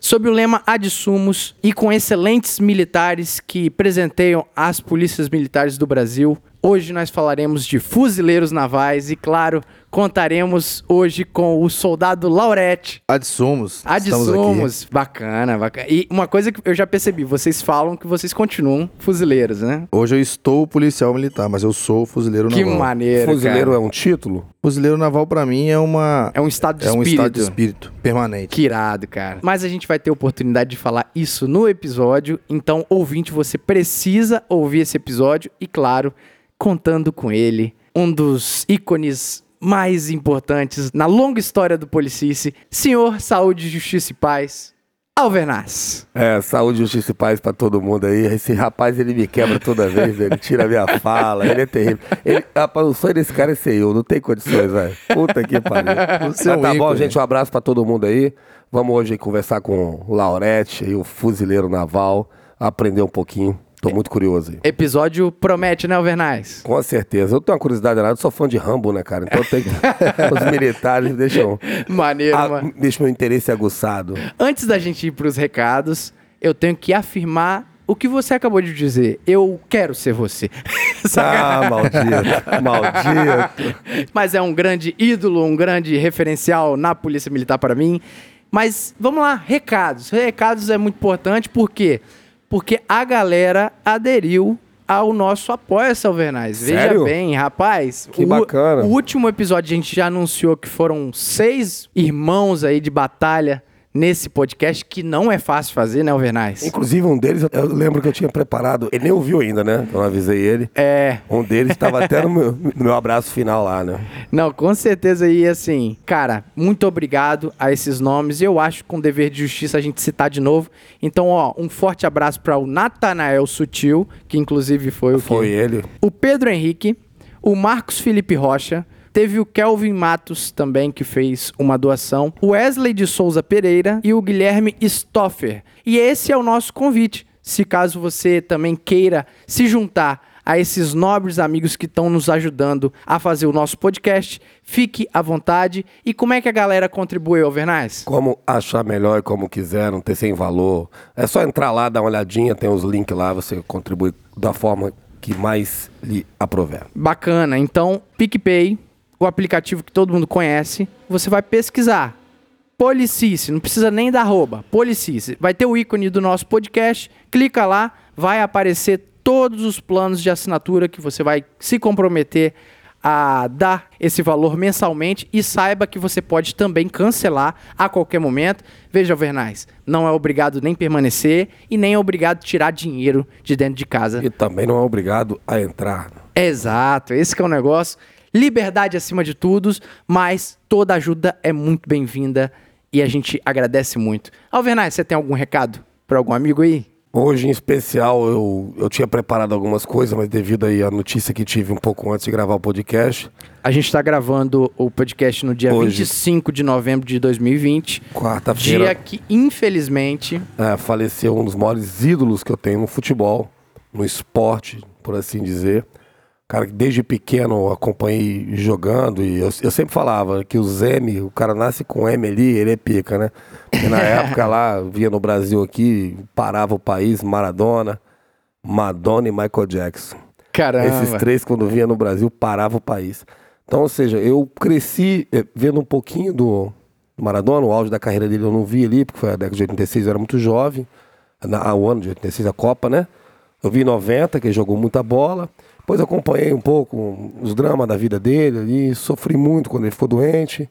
Sob o lema Adsumos e com excelentes militares que presenteiam as polícias militares do Brasil, hoje nós falaremos de fuzileiros navais e, claro, contaremos hoje com o soldado Laurete. Adsumos. Adsumos, bacana, bacana. E uma coisa que eu já percebi, vocês falam que vocês continuam fuzileiros, né? Hoje eu estou policial militar, mas eu sou fuzileiro Que naval. maneiro, Fuzileiro cara. é um título? Fuzileiro naval pra mim é uma É um estado de é um espírito. estado de espírito permanente. Que irado, cara. Mas a gente vai ter oportunidade de falar isso no episódio. Então, ouvinte, você precisa ouvir esse episódio. E, claro, contando com ele, um dos ícones mais importantes na longa história do Policice, senhor Saúde, Justiça e Paz, Alvernaz. É, saúde, justiça e paz pra todo mundo aí. Esse rapaz, ele me quebra toda vez, ele tira a minha fala, ele é terrível. Ele, rapaz, o sonho desse cara é ser eu, não tem condições, velho. Puta que pariu. Mas tá bom, ícone. gente, um abraço pra todo mundo aí. Vamos hoje conversar com o Laurete, aí, o fuzileiro naval, aprender um pouquinho. Tô muito curioso aí. Episódio promete, né, Alvernaz? Com certeza. Eu tenho uma curiosidade danada, eu sou fã de Rambo, né, cara? Então tem que... Os militares deixam, Maneiro, a, mano. deixam meu interesse aguçado. Antes da gente ir pros recados, eu tenho que afirmar o que você acabou de dizer. Eu quero ser você. Ah, maldito, maldito. Mas é um grande ídolo, um grande referencial na Polícia Militar para mim. Mas vamos lá, recados. Recados é muito importante, por quê? Porque a galera aderiu ao nosso apoio, Salvernais. Veja bem, rapaz. Que o, bacana. O último episódio a gente já anunciou que foram seis irmãos aí de batalha nesse podcast, que não é fácil fazer, né, Alvernais? Inclusive, um deles, eu lembro que eu tinha preparado. Ele nem ouviu ainda, né? Eu avisei ele. É, Um deles estava até no meu, no meu abraço final lá, né? Não, com certeza. E assim, cara, muito obrigado a esses nomes. E eu acho que com dever de justiça a gente citar de novo. Então, ó, um forte abraço para o Natanael Sutil, que inclusive foi o que- Foi ele. O Pedro Henrique, o Marcos Felipe Rocha. Teve o Kelvin Matos também, que fez uma doação. O Wesley de Souza Pereira e o Guilherme Stoffer. E esse é o nosso convite. Se caso você também queira se juntar a esses nobres amigos que estão nos ajudando a fazer o nosso podcast, fique à vontade. E como é que a galera contribui, Alvernaz? Como achar melhor e como quiser, não ter sem valor. É só entrar lá, dar uma olhadinha, tem os links lá, você contribui da forma que mais lhe aprover. Bacana. Então, PicPay, o aplicativo que todo mundo conhece, você vai pesquisar. Policice, não precisa nem dar arroba. Policice. Vai ter o ícone do nosso podcast, clica lá, vai aparecer todos os planos de assinatura que você vai se comprometer a dar esse valor mensalmente e saiba que você pode também cancelar a qualquer momento. Veja, Vernais, não é obrigado nem permanecer e nem é obrigado tirar dinheiro de dentro de casa E também não é obrigado a entrar. Exato, esse que é o negócio. Liberdade acima de tudo, mas toda ajuda é muito bem-vinda e a gente agradece muito. Alvernais, você tem algum recado para algum amigo aí? Hoje, em especial, eu, eu tinha preparado algumas coisas, mas devido aí à notícia que tive um pouco antes de gravar o podcast, A gente está gravando o podcast no dia Hoje. 25 de novembro de 2020, dia quarta-feira, que infelizmente é, faleceu um dos maiores ídolos que eu tenho no futebol, no esporte, por assim dizer. Cara que desde pequeno eu acompanhei jogando e eu, eu sempre falava que o Zeme, o cara nasce com M ali, ele é pica, né? Porque na época lá, via no Brasil aqui, parava o país, Maradona, Madonna e Michael Jackson. caramba. Esses três, quando vinha no Brasil, parava o país. Então, ou seja, eu cresci eh, vendo um pouquinho do Maradona, o auge da carreira dele eu não vi ali, porque foi a década de 86, eu era muito jovem, na, o ano de 86, a Copa, né? Eu vi em 90, que ele jogou muita bola. Depois acompanhei um pouco os dramas da vida dele ali, sofri muito quando ele ficou doente.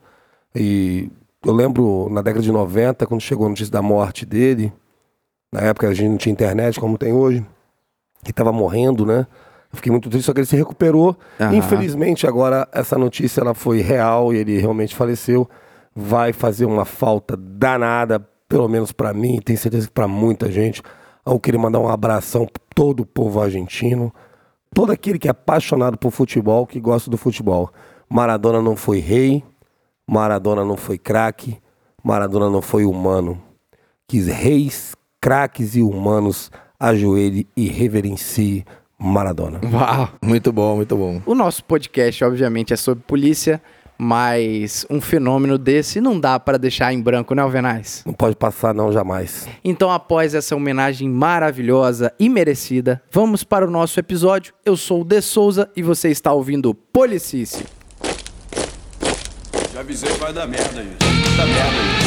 E eu lembro na década de 90, quando chegou a notícia da morte dele, na época a gente não tinha internet como tem hoje, que estava morrendo, né? Eu fiquei muito triste, só que ele se recuperou. Aham. Infelizmente, agora essa notícia ela foi real e ele realmente faleceu. Vai fazer uma falta danada, pelo menos para mim, tenho certeza que para muita gente. Eu queria mandar um abração para todo o povo argentino, todo aquele que é apaixonado por futebol, que gosta do futebol. Maradona não foi rei, Maradona não foi craque, Maradona não foi humano. Que reis, craques e humanos ajoelhem e reverenciem Maradona. Uau. Muito bom, muito bom. O nosso podcast, obviamente, é sobre polícia, Mas um fenômeno desse não dá para deixar em branco, né, Alvenaz? Não pode passar não, jamais. Então, após essa homenagem maravilhosa e merecida, vamos para o nosso episódio. Eu sou o De Souza e você está ouvindo Policice. Já avisei que vai dar merda isso. Dá merda isso.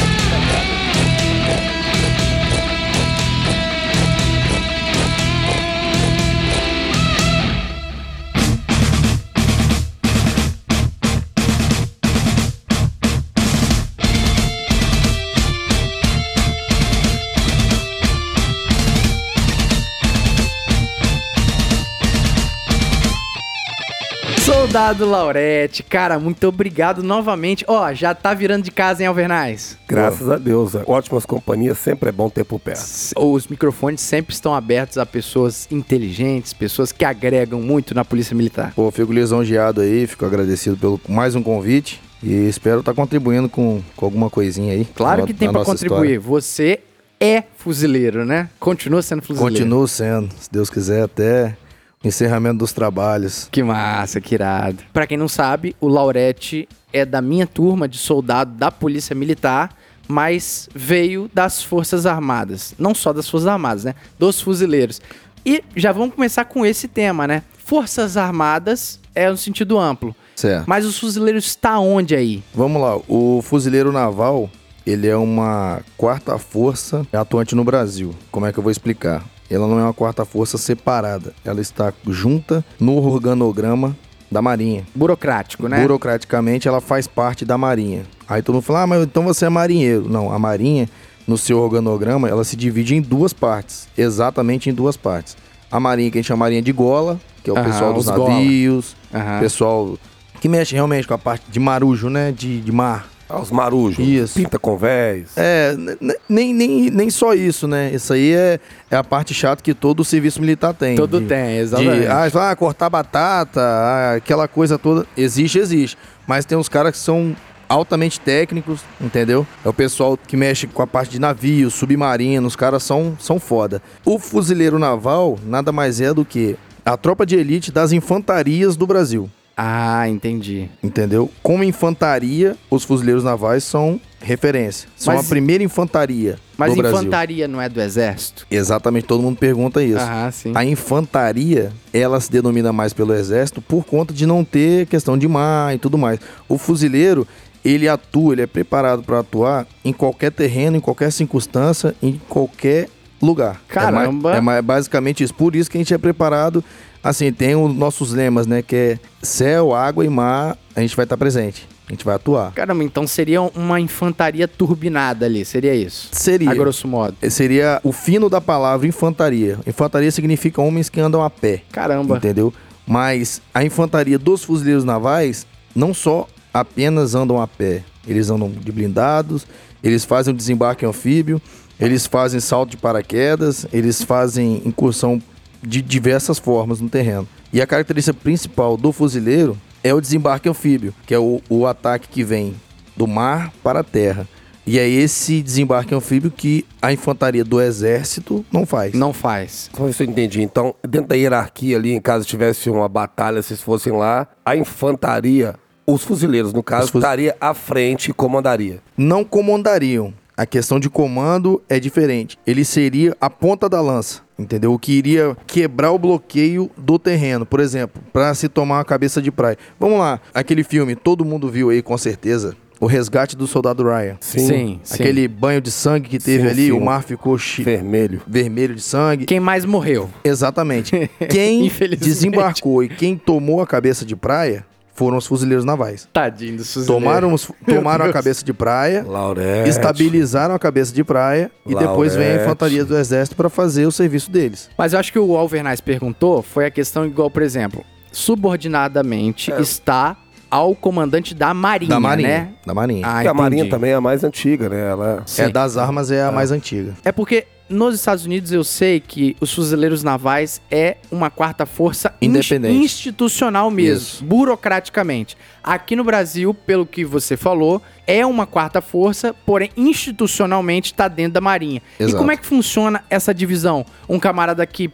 Soldado Laurete, cara, muito obrigado novamente. Ó, já tá virando de casa, hein, Alvernaz? Graças a Deus. Ótimas companhias sempre é bom ter por perto. Os microfones sempre estão abertos a pessoas inteligentes, pessoas que agregam muito na Polícia Militar. Pô, fico lisonjeado aí, fico agradecido pelo mais um convite e espero estar contribuindo com, com alguma coisinha aí. Claro na- que tem nossa contribuir. história. Você é fuzileiro, né? Continua sendo fuzileiro. Continuo sendo, se Deus quiser, até encerramento dos trabalhos. Que massa, que irado. Pra quem não sabe, o Laurete é da minha turma de soldado da Polícia Militar, mas veio das Forças Armadas. Não só das Forças Armadas, né? Dos fuzileiros. E já vamos começar com esse tema, né? Forças Armadas é no sentido amplo. Certo. Mas os fuzileiros está onde aí? Vamos lá, o fuzileiro naval, ele é uma quarta força atuante no Brasil. Como é que eu vou explicar? Ela não é uma quarta força separada, ela está junta no organograma da Marinha. Burocrático, né? Burocraticamente, ela faz parte da Marinha. Aí todo mundo fala, ah, mas então você é marinheiro. Não, a Marinha, no seu organograma, ela se divide em duas partes. Exatamente em duas partes. A Marinha, que a gente chama Marinha de Gola, que é o pessoal dos navios, Aham. pessoal que mexe realmente com a parte de marujo, né? De, de mar. Aos marujos. Isso. Pinta convés. É, n- n- nem, nem, nem só isso, né? Isso aí é, é a parte chata que todo o serviço militar tem. Todo de- tem, De, exatamente. ah, ah, cortar batata, ah, aquela coisa toda. Existe, existe. Mas tem uns caras que são altamente técnicos, entendeu? É o pessoal que mexe com a parte de navio, submarino, os caras são, são foda. O fuzileiro naval nada mais é do que a tropa de elite das infantarias do Brasil. Ah, entendi. Entendeu? Como infantaria, os fuzileiros navais são referência. São Mas- a primeira infantaria Mas do Brasil. infantaria não é do exército? Exatamente, todo mundo pergunta isso. Ah, sim. A infantaria, ela se denomina mais pelo exército por conta de não ter questão de mar e tudo mais. O fuzileiro, ele atua, ele é preparado para atuar em qualquer terreno, em qualquer circunstância, em qualquer lugar. Caramba! É, mais, é mais- basicamente isso. Por isso que a gente é preparado. Assim, tem os nossos lemas, né? Que é céu, água e mar, a gente vai estar presente. A gente vai atuar. Caramba, então seria uma infantaria turbinada ali, seria isso? Seria. A grosso modo. Seria o fino da palavra infantaria. Infantaria significa homens que andam a pé. Caramba. Entendeu? Mas a infantaria dos fuzileiros navais não só apenas andam a pé. Eles andam de blindados, eles fazem o desembarque anfíbio, eles fazem salto de paraquedas, eles fazem incursão de diversas formas no terreno. E a característica principal do fuzileiro é o desembarque anfíbio, que é o, o ataque que vem do mar para a terra. E é esse desembarque anfíbio que a infantaria do exército não faz. Não faz. Só se eu entendi. Então, dentro da hierarquia ali, em caso tivesse uma batalha, se fossem lá, a infantaria, os fuzileiros, no caso, fuz- estaria à frente e comandaria. não comandariam. A questão de comando é diferente. Ele seria a ponta da lança, entendeu? O que iria quebrar o bloqueio do terreno, por exemplo, para se tomar uma cabeça de praia. Vamos lá, aquele filme, todo mundo viu aí com certeza, O Resgate do Soldado Ryan. Sim, sim. Aquele banho de sangue que teve Sim, ali, sim. o mar ficou chi- Vermelho. vermelho de sangue. Quem mais morreu? Exatamente. Quem desembarcou e quem tomou a cabeça de praia foram os fuzileiros navais. Tadinho dos fuzileiros. Tomaram, os- tomaram a cabeça de praia, Laurete. estabilizaram a cabeça de praia e depois vem a Laurete. infantaria do exército para fazer o serviço deles. Mas eu acho que o Alvernais perguntou foi a questão igual, por exemplo, subordinadamente está ao comandante da Marinha, da Marinha. né? Da Marinha. Ah, Porque a Marinha também é a mais antiga, né? Ela... Sim. é das armas é a mais antiga. É porque nos Estados Unidos eu sei que os fuzileiros navais é uma quarta força Independente. ins- institucional mesmo, Isso. burocraticamente. Aqui no Brasil, pelo que você falou, é uma quarta força, porém institucionalmente está dentro da Marinha. E Exato. como é que funciona essa divisão? Um camarada que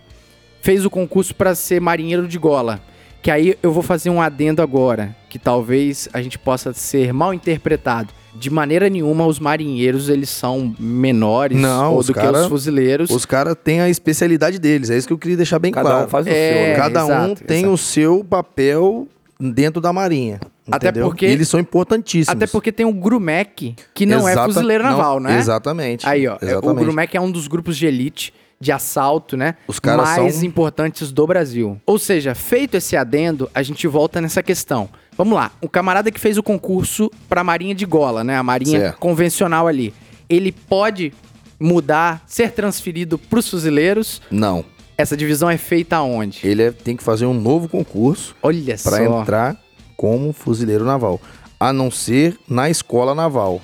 fez o concurso para ser marinheiro de gola. Que aí eu vou fazer um adendo agora, que talvez a gente possa ser mal interpretado. De maneira nenhuma, os marinheiros eles são menores Não, ou do que cara- os fuzileiros. Os caras têm a especialidade deles, é isso que eu queria deixar bem Cada claro. um faz o É, seu, né? Cada um exato, tem exato. o seu papel dentro da marinha. Até entendeu? porque- E eles são importantíssimos. Até porque tem o Grumec, que não é Exata- fuzileiro não, naval, né? Exatamente. Aí, ó, é- o Exatamente. Grumec é um dos grupos de elite de assalto, né? Os caras mais são- importantes do Brasil. Ou seja, feito esse adendo, a gente volta nessa questão. Vamos lá, o camarada que fez o concurso pra Marinha de Gola, né? A Marinha Certo. convencional ali. Ele pode mudar, ser transferido pros fuzileiros. Não. Essa divisão é feita aonde? Ele é- tem que fazer um novo concurso Olha para só. entrar como fuzileiro naval. A não ser na escola naval.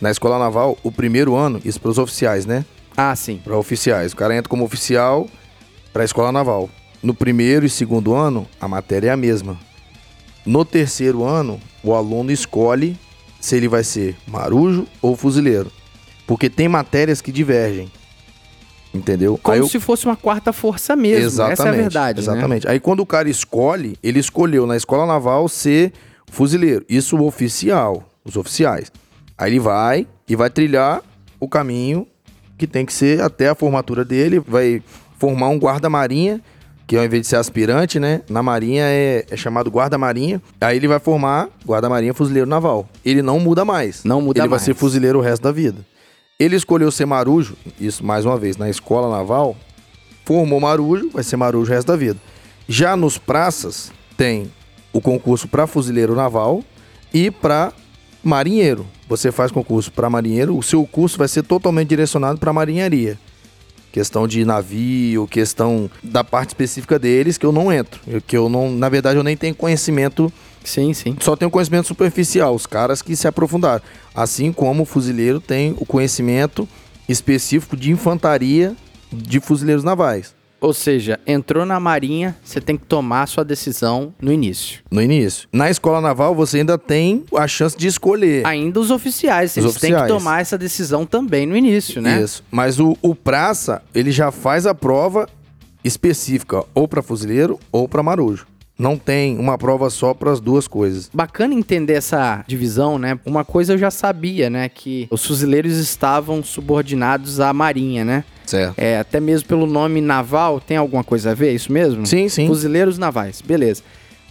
Na escola naval, o primeiro ano, isso para os oficiais, né? Ah, sim. Para oficiais. O cara entra como oficial para a escola naval. No primeiro e segundo ano, a matéria é a mesma. No terceiro ano, o aluno escolhe se ele vai ser marujo ou fuzileiro. Porque tem matérias que divergem. Entendeu? Como eu- se fosse uma quarta força mesmo. Exatamente. Essa é a verdade, né? Exatamente. Aí quando o cara escolhe, ele escolheu na escola naval ser fuzileiro. Isso o oficial, os oficiais. Aí ele vai e vai trilhar o caminho que tem que ser até a formatura dele, vai formar um guarda-marinha, que ao invés de ser aspirante, né, na marinha é, é chamado guarda-marinha. Aí ele vai formar guarda-marinha fuzileiro naval. Ele não muda mais. Não muda ele mais. vai ser fuzileiro o resto da vida. Ele escolheu ser marujo, isso mais uma vez, na escola naval, formou marujo, vai ser marujo o resto da vida. Já nos praças, tem o concurso para fuzileiro naval e para marinheiro. Você faz concurso para marinheiro, o seu curso vai ser totalmente direcionado para marinharia. Questão de navio, questão da parte específica deles, que eu não entro. Que eu não, na verdade, eu nem tenho conhecimento Sim, sim. só tem o conhecimento superficial, os caras que se aprofundaram. Assim como o fuzileiro tem o conhecimento específico de infantaria de fuzileiros navais. Ou seja, entrou na marinha, você tem que tomar a sua decisão no início. No início. Na escola naval, você ainda tem a chance de escolher. Ainda os oficiais, Os eles têm que oficiais. tomar essa decisão também no início, né? Isso. Mas o, o praça, ele já faz a prova específica, ou para fuzileiro ou para marujo. Não tem uma prova só para as duas coisas. Bacana entender essa divisão, né? Uma coisa eu já sabia, né? Que os fuzileiros estavam subordinados à marinha, né? Certo. É, até mesmo pelo nome naval, tem alguma coisa a ver? É Isso mesmo? Sim, sim. Fuzileiros navais, beleza.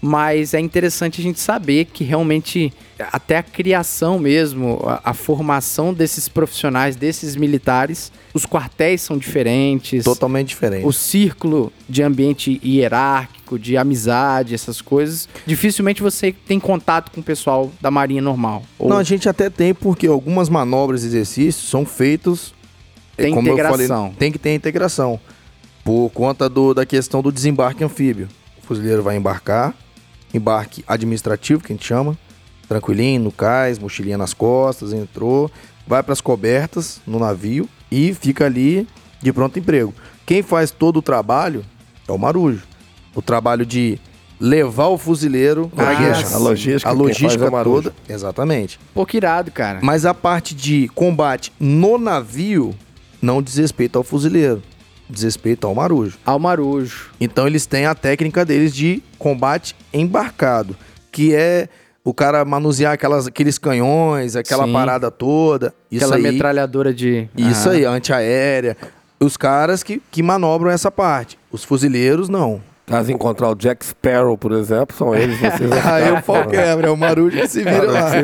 Mas é interessante a gente saber que realmente até a criação mesmo, a, a formação desses profissionais, desses militares, os quartéis são diferentes. Totalmente diferente. O círculo de ambiente hierárquico, de amizade, essas coisas, dificilmente você tem contato com o pessoal da marinha normal. Ou Não, a gente até tem, porque algumas manobras e exercícios são feitos. É, Tem como eu integração. falei, tem que ter integração. Por conta do, da questão do desembarque anfíbio. O fuzileiro vai embarcar, embarque administrativo, que a gente chama, tranquilinho, no cais, mochilinha nas costas, entrou, vai para as cobertas no navio e fica ali de pronto emprego. Quem faz todo o trabalho é o marujo. O trabalho de levar o fuzileiro para Ah, a guerra. sim. A logística, A quem faz logística é o marujo. toda. Exatamente. Pô, que irado, cara. Mas a parte de combate no navio não diz respeito ao fuzileiro, diz respeito ao marujo. Ao marujo. Então eles têm a técnica deles de combate embarcado, que é o cara manusear aquelas, aqueles canhões, aquela Sim. parada toda. Isso Aquela aí, metralhadora de. isso Aham. aí, antiaérea. Os caras que, que manobram essa parte. Os fuzileiros, não. Caso encontrar o Jack Sparrow, por exemplo, são eles, vocês. Aí o pau quebra, é o marujo que se vira lá.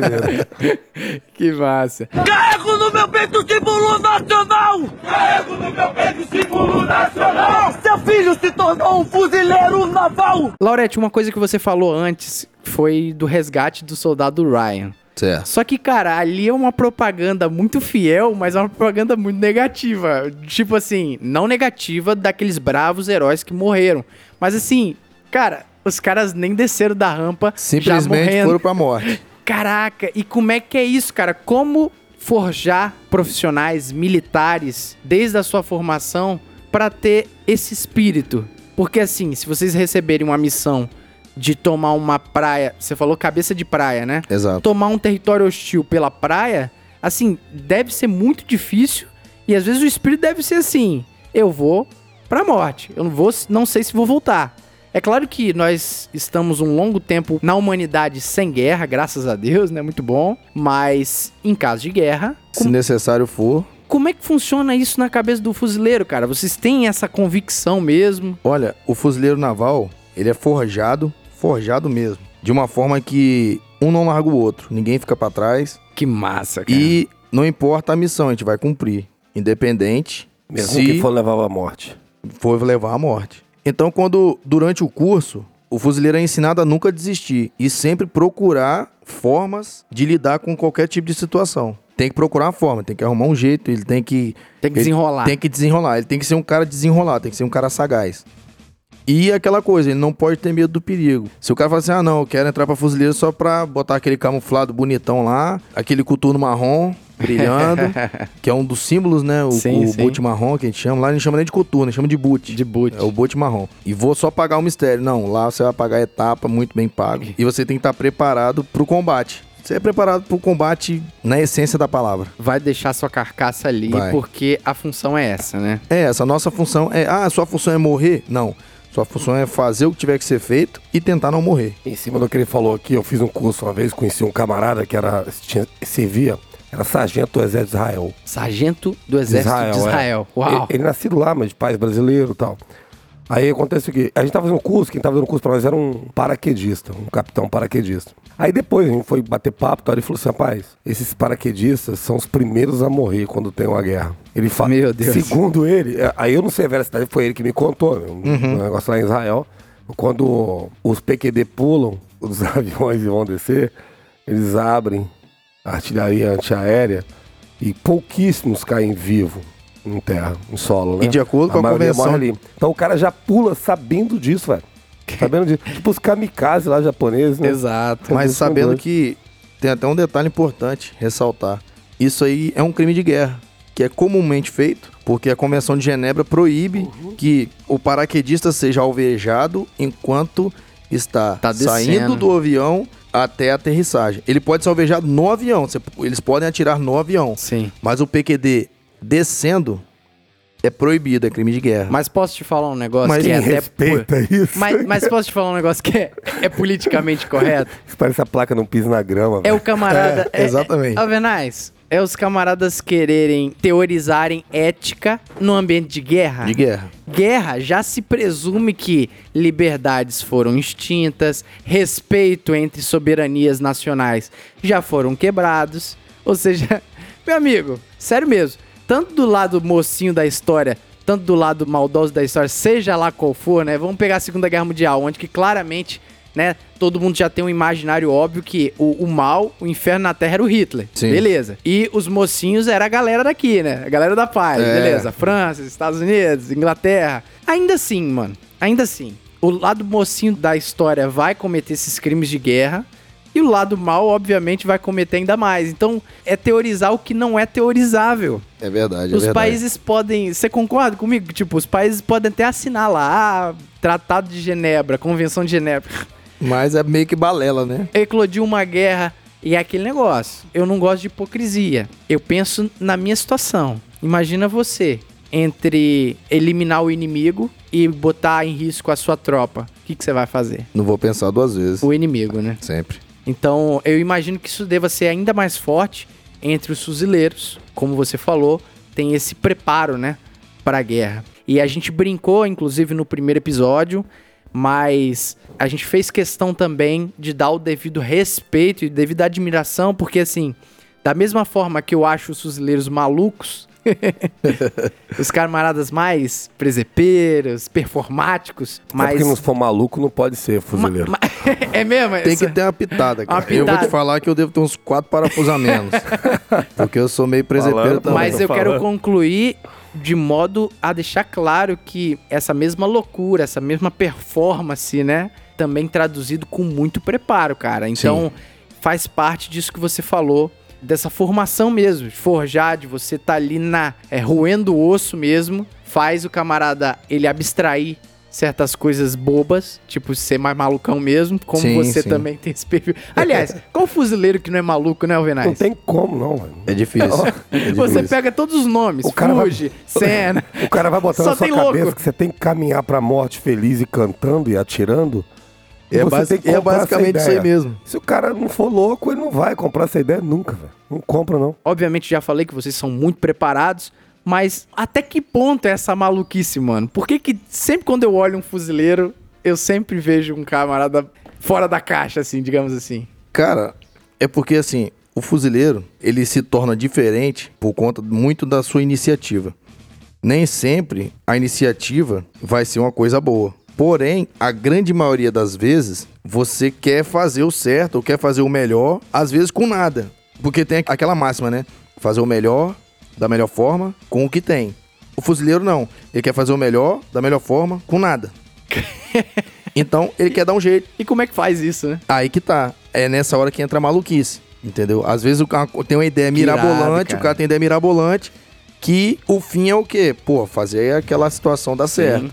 Que massa. Carrego no meu peito o símbolo nacional! Carrego no meu peito o símbolo nacional! Seu filho se tornou um fuzileiro naval! Laurete, uma coisa que você falou antes foi do resgate do soldado Ryan. Certo. Só que, cara, ali é uma propaganda muito fiel, mas é uma propaganda muito negativa. Tipo assim, não negativa daqueles bravos heróis que morreram. Mas assim, cara, os caras nem desceram da rampa. já Simplesmente foram pra morte. Caraca, e como é que é isso, cara? Como forjar profissionais militares desde a sua formação para ter esse espírito? Porque assim, se vocês receberem uma missão de tomar uma praia, você falou cabeça de praia, né? Exato. Tomar um território hostil pela praia, assim, deve ser muito difícil e às vezes o espírito deve ser assim: eu vou pra morte, eu não vou, não sei se vou voltar. É claro que nós estamos um longo tempo na humanidade sem guerra, graças a Deus, né? Muito bom. Mas em caso de guerra, Se necessário for. como é que funciona isso na cabeça do fuzileiro, cara? Vocês têm essa convicção mesmo? Olha, o fuzileiro naval, ele é forjado, forjado mesmo. De uma forma que um não larga o outro, ninguém fica pra trás. Que massa, cara. E não importa a missão, a gente vai cumprir. Independente Mesmo se que for levar à morte. for levar à morte. Então, quando durante o curso, o fuzileiro é ensinado a nunca desistir e sempre procurar formas de lidar com qualquer tipo de situação. Tem que procurar uma forma, tem que arrumar um jeito, ele tem que Tem que desenrolar. Tem que desenrolar, ele tem que ser um cara desenrolado, tem que ser um cara sagaz. E aquela coisa, ele não pode ter medo do perigo. Se o cara fala assim, ah não, eu quero entrar pra fuzileiro só pra botar aquele camuflado bonitão lá, aquele coturno marrom, brilhando, que é um dos símbolos, né? O, Sim, o sim. boot marrom que a gente chama. Lá a gente chama nem de coturno, a gente chama de boot. De boot. É o boot marrom. E vou só pagar o mistério. Não, lá você vai pagar a etapa, muito bem pago. E você tem que estar preparado pro combate. Você é preparado pro combate na essência da palavra. Vai deixar sua carcaça ali, Vai. porque a função é essa, né? É, essa nossa função é. Ah, sua função é morrer? Não. Sua função é fazer o que tiver que ser feito e tentar não morrer. Em cima do que ele falou aqui, eu fiz um curso uma vez, conheci um camarada que era tinha, servia, era sargento do exército de Israel. Sargento do Exército de é. Israel. Uau. Ele, ele nascido lá, mas de pais brasileiro e tal. Aí acontece o quê? A gente tava fazendo um curso, quem tava dando curso pra nós era um paraquedista, um capitão paraquedista. Aí depois a gente foi bater papo, tal, ele falou assim, rapaz, esses paraquedistas são os primeiros a morrer quando tem uma guerra. Ele fala, Meu Deus. segundo ele, é, aí eu não sei a veracidade, foi ele que me contou, né, um, Uhum. um negócio lá em Israel, quando os PQD pulam, os aviões vão descer, eles abrem a artilharia antiaérea e pouquíssimos caem vivos em terra, em solo, né? E de acordo com a maioria convenção- ali. Então o cara já pula sabendo disso, velho. Sabendo disso. Tipo os kamikazes lá japoneses, né? Exato. Mas sabendo que tem até um detalhe importante ressaltar. Isso aí é um crime de guerra, que é comumente feito, porque a Convenção de Genebra proíbe Uhum. que o paraquedista seja alvejado enquanto está Tá saindo do avião até a aterrissagem. Ele pode ser alvejado no avião, eles podem atirar no avião, Sim. mas o PQD descendo é proibido, é crime de guerra. Mas posso te falar um negócio Mas que é me até... Respeita isso. Mas, mas posso te falar um negócio que é, é politicamente correto? Isso parece a placa não pisa na grama, É velho. o camarada... É, exatamente. Alvenaz, é os camaradas quererem teorizarem ética no ambiente de guerra. De guerra. Guerra já se presume que liberdades foram extintas, respeito entre soberanias nacionais já foram quebrados. Ou seja, meu amigo, sério mesmo, tanto do lado mocinho da história, tanto do lado maldoso da história, seja lá qual for, né? Vamos pegar a Segunda Guerra Mundial, onde que claramente, né, todo mundo já tem um imaginário óbvio que o, o mal, o inferno na Terra era o Hitler. Sim. Beleza. E os mocinhos era a galera daqui, né? A galera da paz, É. beleza. França, Estados Unidos, Inglaterra. Ainda assim, mano, ainda assim, o lado mocinho da história vai cometer esses crimes de guerra e o lado mal, obviamente, vai cometer ainda mais. Então, é teorizar o que não é teorizável. É verdade, é os verdade. países podem. Você concorda comigo? Tipo, os países podem até assinar lá, ah, Tratado de Genebra, Convenção de Genebra. Mas é meio que balela, né? eclodiu uma guerra e é aquele negócio. Eu não gosto de hipocrisia. Eu penso na minha situação. Imagina você entre eliminar o inimigo e botar em risco a sua tropa. O que, que você vai fazer? Não vou pensar duas vezes. O inimigo, né? Sempre. Então, eu imagino que isso deva ser ainda mais forte entre os fuzileiros. Como você falou, tem esse preparo, né, para a guerra. E a gente brincou, inclusive, no primeiro episódio, mas a gente fez questão também de dar o devido respeito e devida admiração, porque assim, da mesma forma que eu acho os fuzileiros malucos, os camaradas mais presepeiros, performáticos, Mas... mas porque não for maluco, não pode ser fuzileiro. Ma- é mesmo? Tem Essa- que ter uma pitada, cara. Uma Eu vou pitada. te falar que eu devo ter uns quatro parafusos a menos. porque eu sou meio presepeiro Falando, também. Mas eu quero concluir de modo a deixar claro que essa mesma loucura, essa mesma performance, né? Também traduzido com muito preparo, cara. Então, faz parte disso que você falou, dessa formação mesmo, de forjar, de você tá ali na. É, roendo o osso mesmo, faz o camarada ele abstrair certas coisas bobas, tipo ser mais malucão mesmo, como Sim, você sim. também tem esse perfil. Aliás, qual fuzileiro que não é maluco, né, Alvenaz? Não tem como, não, mano. É difícil. É Você difícil. pega todos os nomes, O cara vai- Fuji, Senna. O cara vai botar Só na sua tem cabeça louco. que você tem que caminhar pra morte feliz e cantando e atirando. E É, é basicamente isso aí mesmo. Se o cara não for louco, ele não vai comprar essa ideia nunca, velho. Não compra, não. Obviamente já falei que vocês são muito preparados, mas até que ponto é essa maluquice, mano? Por que que sempre quando eu olho um fuzileiro, eu sempre vejo um camarada fora da caixa, assim, digamos assim? Cara, é porque assim, o fuzileiro, ele se torna diferente por conta muito da sua iniciativa. Nem sempre a iniciativa vai ser uma coisa boa. Porém, a grande maioria das vezes, você quer fazer o certo ou quer fazer o melhor, às vezes com nada. Porque tem aquela máxima, né? Fazer o melhor da melhor forma com o que tem. O fuzileiro não. Ele quer fazer o melhor da melhor forma com nada. então, ele quer dar um jeito. E como é que faz isso, né? Aí que tá. É nessa hora que entra a maluquice. Entendeu? Às vezes o cara tem uma ideia irado, mirabolante, cara. o cara tem ideia mirabolante, que o fim é o quê? Pô, fazer aquela situação dar certo.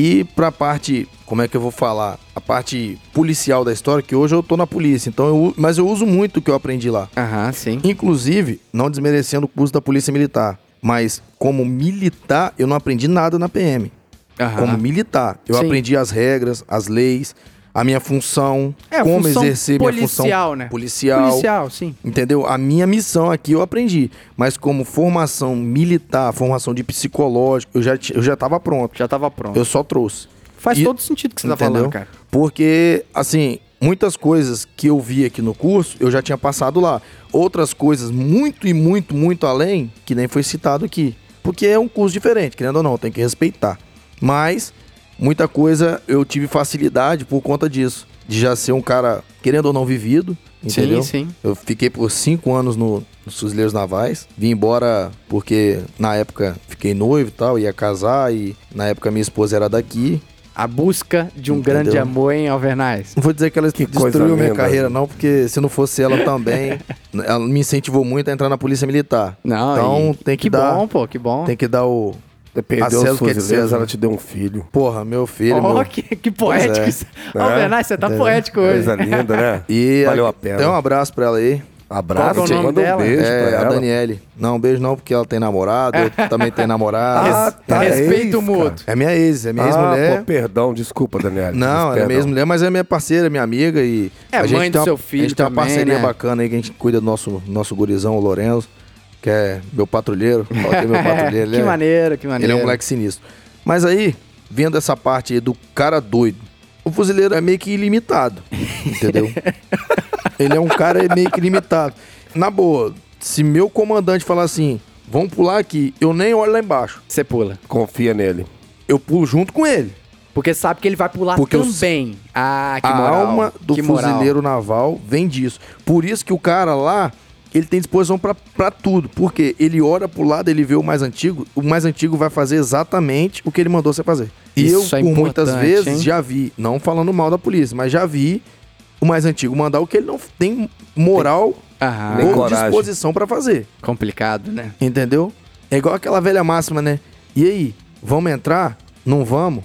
E pra parte, como é que eu vou falar? A parte policial da história, que hoje eu tô na polícia, então eu, mas eu uso muito o que eu aprendi lá. Aham, sim. Inclusive, não desmerecendo o curso da Polícia Militar, mas como militar, eu não aprendi nada na PM. Aham. Como militar, eu Sim. aprendi as regras, as leis, a minha função, É, como função exercer minha policial, função né? policial. Policial, sim. Entendeu? A minha missão aqui eu aprendi, mas como formação militar, formação de psicológico, eu já eu já estava pronto. Já tava pronto. Eu só trouxe. Faz E- todo sentido que você tá Entendeu? falando, cara. Porque, assim, muitas coisas que eu vi aqui no curso, eu já tinha passado lá. Outras coisas muito e muito, muito além, que nem foi citado aqui. Porque é um curso diferente, querendo ou não, tem que respeitar. Mas, muita coisa eu tive facilidade por conta disso. De já ser um cara, querendo ou não, vivido. Entendeu? sim. Eu fiquei por cinco anos no, nos Fuzileiros Navais. Vim embora porque, na época, fiquei noivo e tal, ia casar. E, na época, minha esposa era daqui. A busca de um Entendeu? grande amor em Alvernais. Não vou dizer que ela coisa destruiu minha carreira, não, porque se não fosse ela também, ela me incentivou muito a entrar na polícia militar. Não, então e- tem que, que dar. bom, pô, que bom. Tem que dar o. Você A perdeu César os é fuzileiros, ela te deu um filho. Porra, meu filho, Ó, meu. que, que poético é. isso. Alvernais, você tá Entendeu? poético hoje. Coisa linda, né? E Valeu a pena. Dá um abraço pra ela aí. Abraço, é o nome manda um dela? beijo é, pra a ela. Daniele. Não, um beijo não, porque ela tem namorado, eu também tenho namorado. Ah, tá, é Respeito mútuo. É minha ex, é minha Ah, ex-mulher. pô, perdão, desculpa, Daniela. Não, é minha ex-mulher, mas é minha parceira, minha amiga e. É, a mãe gente do tem uma, seu filho A gente tem uma também, parceria né? bacana aí que a gente cuida do nosso, nosso gurizão, o Lourenço, que é meu patrulheiro. Meu patrulheiro. ele que é- maneiro, que Ele maneiro. é um moleque sinistro. Mas aí, vendo essa parte aí do cara doido, o fuzileiro é meio que ilimitado. Entendeu? Ele é um cara meio que ilimitado. Na boa, se meu comandante falar assim, vamos pular aqui, eu nem olho lá embaixo. Você pula. Confia nele. Eu pulo junto com ele. Porque sabe que ele vai pular Porque eu- também. Ah, que a moral. alma do que moral. fuzileiro naval vem disso. Por isso que o cara lá, ele tem disposição pra- pra tudo. Porque ele olha pro lado, ele vê o mais antigo, o mais antigo vai fazer exatamente o que ele mandou você fazer. E Isso eu, é por muitas vezes, hein? já vi, não falando mal da polícia, mas já vi o mais antigo mandar o que ele não tem moral Aham. Nem ou coragem. disposição pra fazer. Complicado, né? Entendeu? É igual aquela velha máxima, né? E aí, vamos entrar? Não vamos?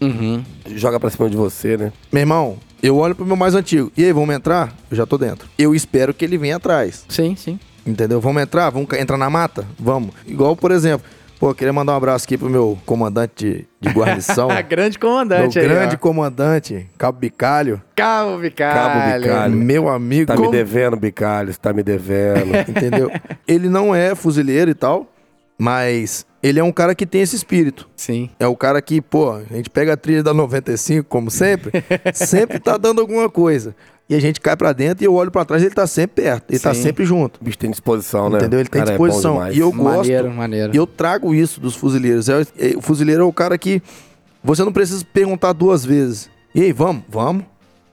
Uhum. Joga pra cima de você, né? Meu irmão, eu olho pro meu mais antigo. E aí, vamos entrar? Eu já tô dentro. Eu espero que ele venha atrás. Sim, sim. Entendeu? Vamos entrar? Vamos entrar na mata? Vamos. Igual, por exemplo, pô, eu queria mandar um abraço aqui pro meu comandante de, de guarnição. Grande meu comandante aí, grande ó. comandante, Cabo Bicalho. Cabo Bicalho. Cabo Bicalho. Meu amigo. Tá me devendo, Bicalhos, tá me devendo. Entendeu? ele não é fuzileiro e tal, mas ele é um cara que tem esse espírito. Sim. É o cara que, pô, a gente pega a trilha da 95, como sempre, sempre tá dando alguma coisa. E a gente cai pra dentro e eu olho pra trás e ele tá sempre perto. Ele tá Sim. sempre junto. O bicho tem disposição, né? Entendeu? Ele tem Cara, é disposição. demais. e eu Maneiro, gosto. maneiro. E eu trago isso dos fuzileiros. É- é- o fuzileiro é o cara que você não precisa perguntar duas vezes. E aí, vamos? Vamos.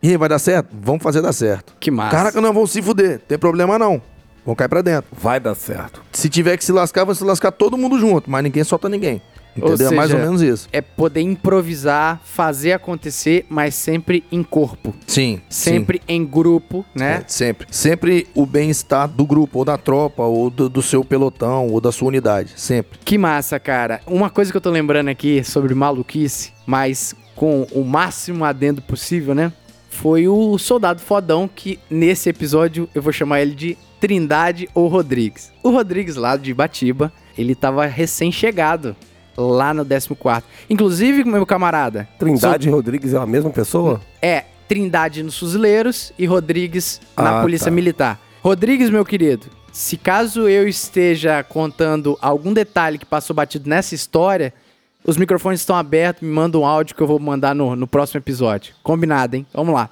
E aí, vai dar certo? Vamos fazer dar certo. Que massa. Caraca, não vamos se fuder. Tem problema não. Vamos cair pra dentro. Vai dar certo. Se tiver que se lascar, vai se lascar todo mundo junto, mas ninguém solta ninguém. Ou Entendeu? é mais ou seja, menos isso. É poder improvisar, fazer acontecer, mas sempre em corpo. Sim. Sempre em grupo, sim. né? É, sempre. Sempre o bem-estar do grupo, ou da tropa, ou do, do seu pelotão, ou da sua unidade. Sempre. Que massa, cara. Uma coisa que eu tô lembrando aqui sobre maluquice, mas com o máximo adendo possível, né? Foi o soldado fodão que nesse episódio eu vou chamar ele de Trindade ou Rodrigues. O Rodrigues lá de Batiba, ele tava recém-chegado lá no 14. Inclusive, meu camarada, Trindade e Rodrigues é a mesma pessoa? é Trindade nos Fuzileiros e Rodrigues na Ah, Polícia tá. Militar. Rodrigues, meu querido, se caso eu esteja contando algum detalhe que passou batido nessa história, os microfones estão abertos, me manda um áudio que eu vou mandar no, no próximo episódio. Combinado, hein? Vamos lá.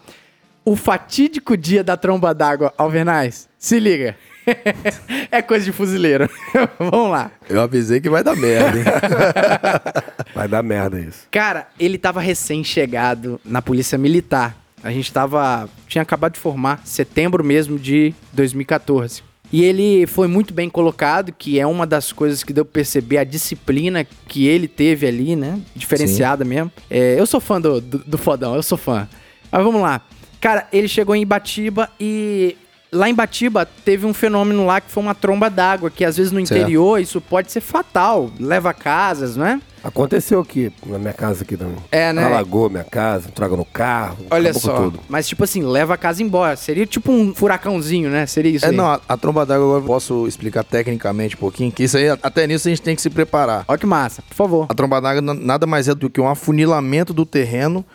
O fatídico dia da tromba d'água, Alvernais, se liga. é coisa de fuzileiro. Vamos lá. Eu avisei que vai dar merda, hein? Vai dar merda isso. Cara, ele tava recém-chegado na Polícia Militar. A gente tava. Tinha acabado de formar, setembro mesmo de 2014. E ele foi muito bem colocado, que é uma das coisas que deu pra perceber a disciplina que ele teve ali, né? Diferenciada mesmo. É, eu sou fã do, do, do fodão, eu sou fã. Mas vamos lá. Cara, ele chegou em Ibatiba e. Lá em Batiba teve um fenômeno lá que foi uma tromba d'água, que às vezes no Certo. interior isso pode ser fatal, leva casas, não é? Aconteceu aqui, na minha casa aqui também. É, né? Alagou minha casa, traga no carro. Olha só, Tudo. mas tipo assim, leva a casa embora. Seria tipo um furacãozinho, né? Seria isso É, aí. não, a, a tromba d'água agora eu posso explicar tecnicamente um pouquinho, que isso aí, até nisso a gente tem que se preparar. Olha que massa, por favor. A tromba d'água na- nada mais é do que um afunilamento do terreno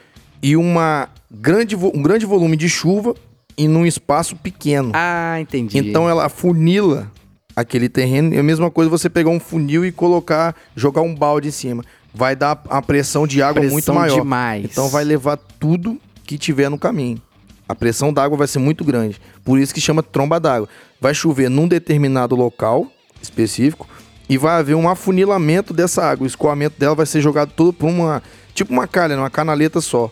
e uma grande, um grande volume de chuva em num espaço pequeno. Ah, entendi. Então ela afunila aquele terreno. É a mesma coisa você pegar um funil e colocar, jogar um balde em cima. Vai dar a pressão de água Pressão muito maior. demais. Então vai levar tudo que tiver no caminho. A pressão d'água vai ser muito grande. Por isso que chama tromba d'água. Vai chover num determinado local específico e vai haver um afunilamento dessa água. O escoamento dela vai ser jogado todo por uma. Tipo uma calha, uma canaleta só.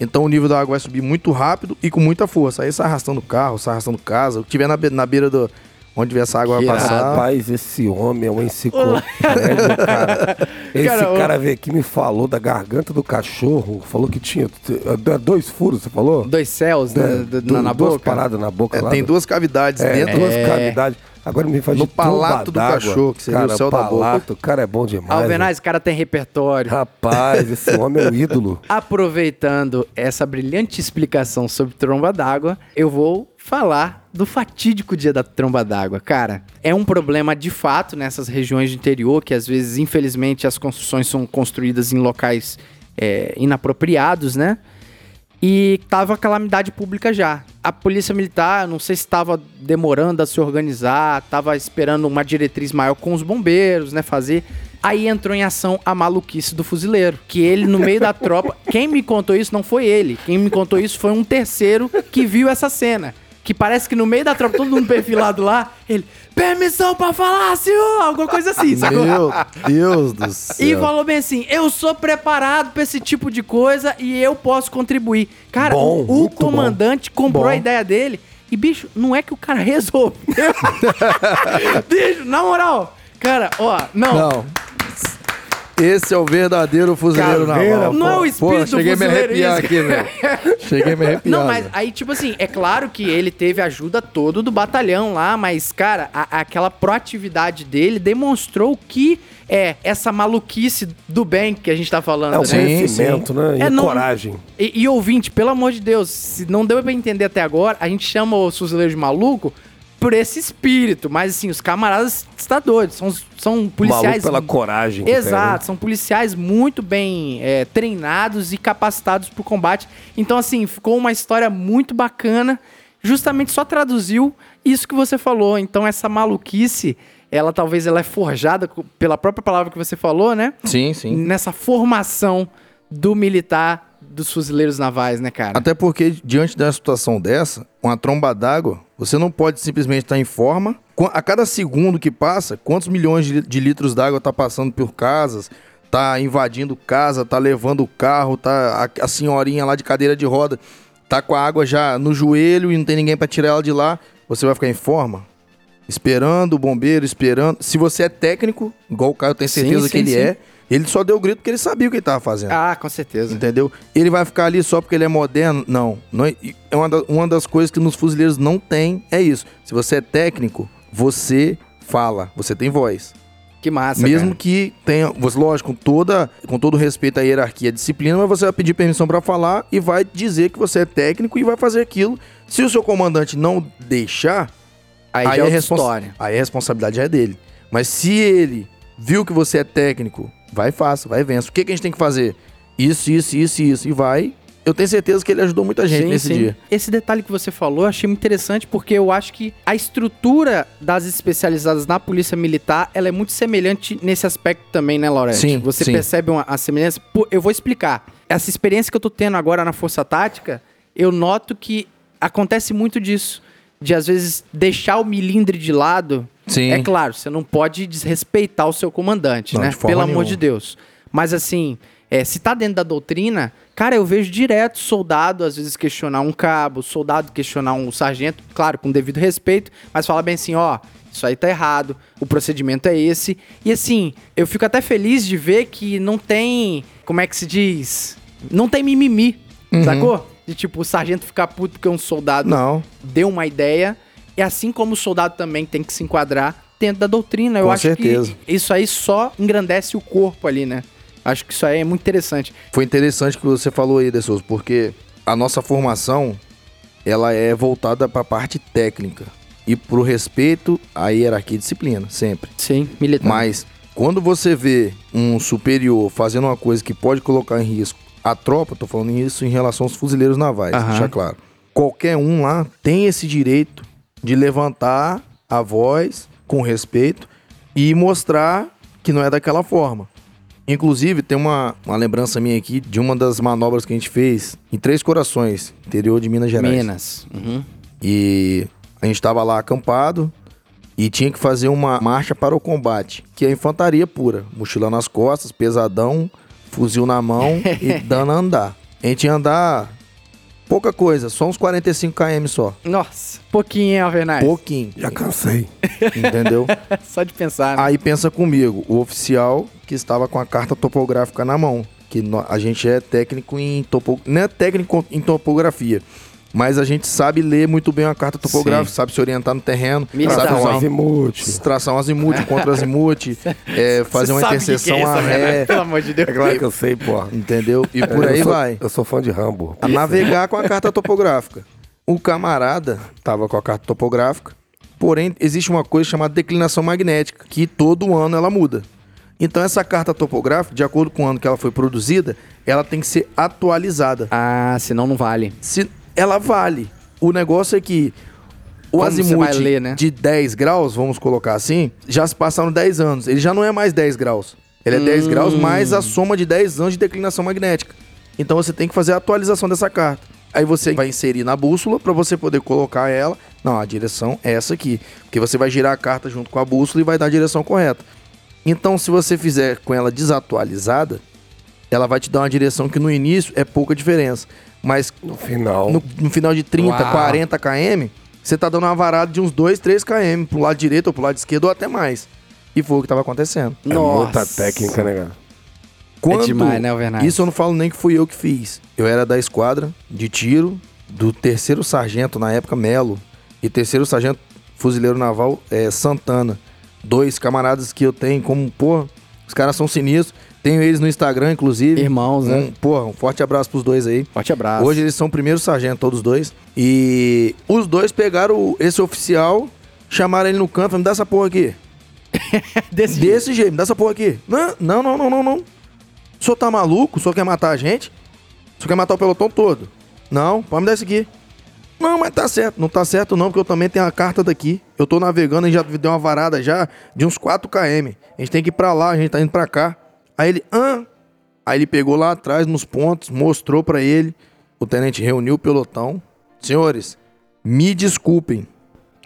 Então o nível da água vai subir muito rápido e com muita força. Aí sai arrastando carro, sai arrastando casa. O que tiver na, be- na beira do. Onde essa água Que vai passar. Rapaz, esse homem é uma enciclopédia, cara. Esse Cara, cara, veio aqui e me falou da garganta do cachorro. Falou que tinha eh, dois furos, você falou? Dois céus né, É, do- du- na, na duas boca. paradas na boca. É, lá tem do- duas cavidades é, dentro. duas É. cavidades. Agora me faz No palato do cachorro, que seria cara, o céu da boca. palato, O cara é bom demais. Alvenaz, o cara tem repertório. Rapaz, esse homem é um ídolo. Aproveitando essa brilhante explicação sobre tromba d'água, eu vou falar do fatídico dia da tromba d'água. Cara, é um problema de fato nessas regiões de interior, que às vezes, infelizmente, as construções são construídas em locais é, inapropriados, né? E tava calamidade pública já. A polícia militar, não sei se estava demorando a se organizar, tava esperando uma diretriz maior com os bombeiros, né, fazer. Aí entrou em ação a maluquice do fuzileiro, que ele no meio da tropa, quem me contou isso não foi ele, quem me contou isso foi um terceiro que viu essa cena. Que parece que no meio da tropa, todo mundo perfilado lá, ele, permissão pra falar, senhor, alguma coisa assim, sacou? Meu Deus do céu. E falou bem assim: eu sou preparado pra esse tipo de coisa e eu posso contribuir. Cara, Bom, o, comandante comprou Bom. a ideia dele. E, bicho, não é que o cara resolveu. bicho, na moral, cara, ó, não. Não. Esse é o verdadeiro fuzileiro Caveira, naval. Não é o espírito Pô, cheguei a me fuzileiro arrepiar isso. aqui, velho. Cheguei a me arrepiar. Não, mas aí, tipo assim, é claro que ele teve ajuda todo do batalhão lá, mas, cara, a- aquela proatividade dele demonstrou que é essa maluquice do bem que a gente tá falando. É o né? Sim, conhecimento, né? E É, não- coragem. E, e ouvinte, pelo amor de Deus, se não deu pra entender até agora, a gente chama os fuzileiros de maluco por esse espírito. Mas assim, os camaradas está doidos. São, são Maluco policiais. pela coragem. Exato, são policiais muito bem é, treinados e capacitados pro combate. Então, assim, ficou uma história muito bacana. Justamente só traduziu isso que você falou. Então, essa maluquice, ela talvez ela é forjada pela própria palavra que você falou, né? Sim, sim. Nessa formação do militar dos fuzileiros navais, né, cara? Até porque, diante da situação dessa, uma tromba d'água, você não pode simplesmente estar em forma. A cada segundo que passa, quantos milhões de, li- de litros d'água tá passando por casas, tá invadindo casa, tá levando o carro, tá a, a senhorinha lá de cadeira de roda, tá com a água já no joelho e não tem ninguém para tirar ela de lá. Você vai ficar em forma? Esperando o bombeiro, esperando. Se você é técnico, igual o Caio tem Sim, certeza sim, que ele sim. é, ele só deu o grito porque ele sabia o que ele tava fazendo. Ah, com certeza. Entendeu? Ele vai ficar ali só porque ele é moderno? Não. não é, é uma, da- uma das coisas que nos fuzileiros não tem, é isso. Se você é técnico, você fala, você tem voz. Que massa, Mesmo cara. que tenha, você, lógico, com, toda, com todo respeito à hierarquia e à disciplina, mas você vai pedir permissão pra falar e vai dizer que você é técnico e vai fazer aquilo. Se o seu comandante não deixar, Aí, já é é respons-. Aí a responsabilidade já é dele. Mas se ele viu que você é técnico, vai e faça, vai e vença. O que, que a gente tem que fazer? Isso, isso, isso, isso. E vai. Eu tenho certeza que ele ajudou muita gente Sim, nesse sim. dia. Esse detalhe que você falou, eu achei muito interessante porque eu acho que a estrutura das especializadas na polícia militar, ela é muito semelhante nesse aspecto também, né, Laurete? Sim, Você sim. percebe uma, a semelhança? Eu vou explicar. Essa experiência que eu tô tendo agora na Força Tática, eu noto que acontece muito disso. De, às vezes, deixar o milindre de lado. Sim. É claro, você não pode desrespeitar o seu comandante, Não, né? Pelo amor nenhuma. de Deus. Mas assim, é, se tá dentro da doutrina, cara, eu vejo direto soldado às vezes questionar um cabo, soldado questionar um sargento, claro, com devido respeito, mas fala bem assim, ó, isso aí tá errado, o procedimento é esse. E assim, eu fico até feliz de ver que não tem, como é que se diz? Não tem mimimi, sacou? De tipo, o sargento ficar puto porque um soldado Não. deu uma ideia. E assim como o soldado também tem que se enquadrar dentro da doutrina. Eu Com acho certeza. que isso aí só engrandece o corpo ali, né? Acho que isso aí é muito interessante. Foi interessante que você falou aí, De Souza, porque a nossa formação ela é voltada para a parte técnica e pro respeito à hierarquia e disciplina, sempre. Sim, militar. Mas quando você vê um superior fazendo uma coisa que pode colocar em risco a tropa, tô falando isso em relação aos fuzileiros navais, Aham. deixar claro. Qualquer um lá tem esse direito de levantar a voz com respeito e mostrar que não é daquela forma. Inclusive, tem uma, uma lembrança minha aqui de uma das manobras que a gente fez em Três Corações, interior de Minas Gerais. Minas. Uhum. E a gente estava lá acampado e tinha que fazer uma marcha para o combate, que é infantaria pura. Mochila nas costas, pesadão, fuzil na mão e dando a andar. A gente ia andar pouca coisa, só uns 45 km só. Nossa, pouquinho, hein, Alvernaz? Pouquinho, Já cansei. entendeu? Só de pensar. né? Aí pensa comigo, o oficial que estava com a carta topográfica na mão, que a gente é técnico em topo, não é técnico em topografia, mas a gente sabe ler muito bem a carta topográfica, Sim. sabe se orientar no terreno, sabe Tração usar azimuth. tração azimuth, contra azimuth, é, fazer uma sabe o que que interseção é a ré, Pelo amor de Deus. É claro que eu sei, pô. entendeu? E por Eu aí sou- vai. Eu sou fã de Rambo. A navegar com a carta topográfica. O camarada tava com a carta topográfica, porém existe uma coisa chamada declinação magnética, que todo ano ela muda. Então essa carta topográfica, de acordo com o ano que ela foi produzida, ela tem que ser atualizada. Ah, senão não vale. Se ela vale. O negócio é que o Como azimuth ler, né? de 10 graus, vamos colocar assim, já se passaram 10 anos. Ele já não é mais 10 graus. Ele é 10 graus mais a soma de 10 anos de declinação magnética. Então você tem que fazer a atualização dessa carta. Aí você vai inserir na bússola para você poder colocar ela. Não, a direção é essa aqui. Porque você vai girar a carta junto com a bússola e vai dar a direção correta. Então, se você fizer com ela desatualizada, ela vai te dar uma direção que no início é pouca diferença. Mas No final. no, no final de 30, Uau. 40 km, você tá dando uma varada de uns 2, 3 km pro lado direito ou pro lado esquerdo ou até mais. E foi o que tava acontecendo. É muita técnica, né, cara? Quando, demais, né, Alvernaz? Isso eu não falo nem que fui eu que fiz. Eu era da esquadra de tiro do terceiro sargento, na época, Melo. E terceiro sargento fuzileiro naval é, Santana. Dois camaradas que eu tenho como, pô, os caras são sinistros. Tenho eles no Instagram, inclusive. Irmãos, né? um, Porra, um forte abraço pros dois aí. Forte abraço. Hoje eles são primeiro sargento, todos dois. E os dois pegaram esse oficial, chamaram ele no canto, falaram, me dá essa porra aqui. Desse, Desse jeito, me dá essa porra aqui. Não, não, não, não, não, não. O senhor tá maluco? O senhor quer matar a gente? O senhor quer matar o pelotão todo? Não, pode me dar isso aqui. Não, mas tá certo. Não tá certo não, porque eu também tenho a carta daqui. Eu tô navegando e já deu uma varada já de uns 4 km. A gente tem que ir pra lá, a gente tá indo pra cá. Aí ele, hã? Aí ele pegou lá atrás nos pontos, mostrou pra ele. O tenente reuniu o pelotão. Senhores, me desculpem.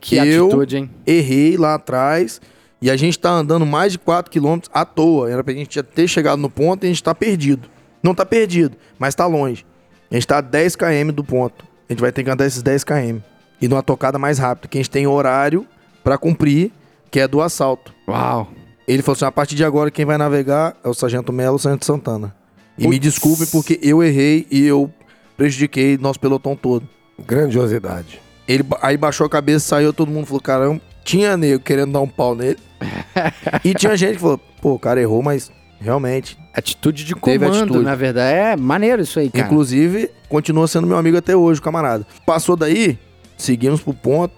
Que eu atitude, hein? errei lá atrás e a gente tá andando mais de 4 km à toa. Era pra gente ter chegado no ponto e a gente tá perdido. Não tá perdido, mas tá longe. A gente tá a 10 km do ponto. A gente vai ter que andar esses 10 km. E numa tocada mais rápida, que a gente tem horário pra cumprir, que é do assalto. Uau. Ele falou assim: a partir de agora, quem vai navegar é o Sargento Melo e o Sargento Santana. E me desculpe porque eu errei e eu prejudiquei nosso pelotão todo. Grandiosidade. Ele aí baixou a cabeça, saiu, todo mundo falou: caramba, tinha nego querendo dar um pau nele. e tinha gente que falou, pô, o cara errou, mas realmente. Atitude de Teve comando, atitude. na verdade. É maneiro isso aí, cara. Inclusive, continua sendo meu amigo até hoje, camarada. Passou daí, seguimos pro ponto,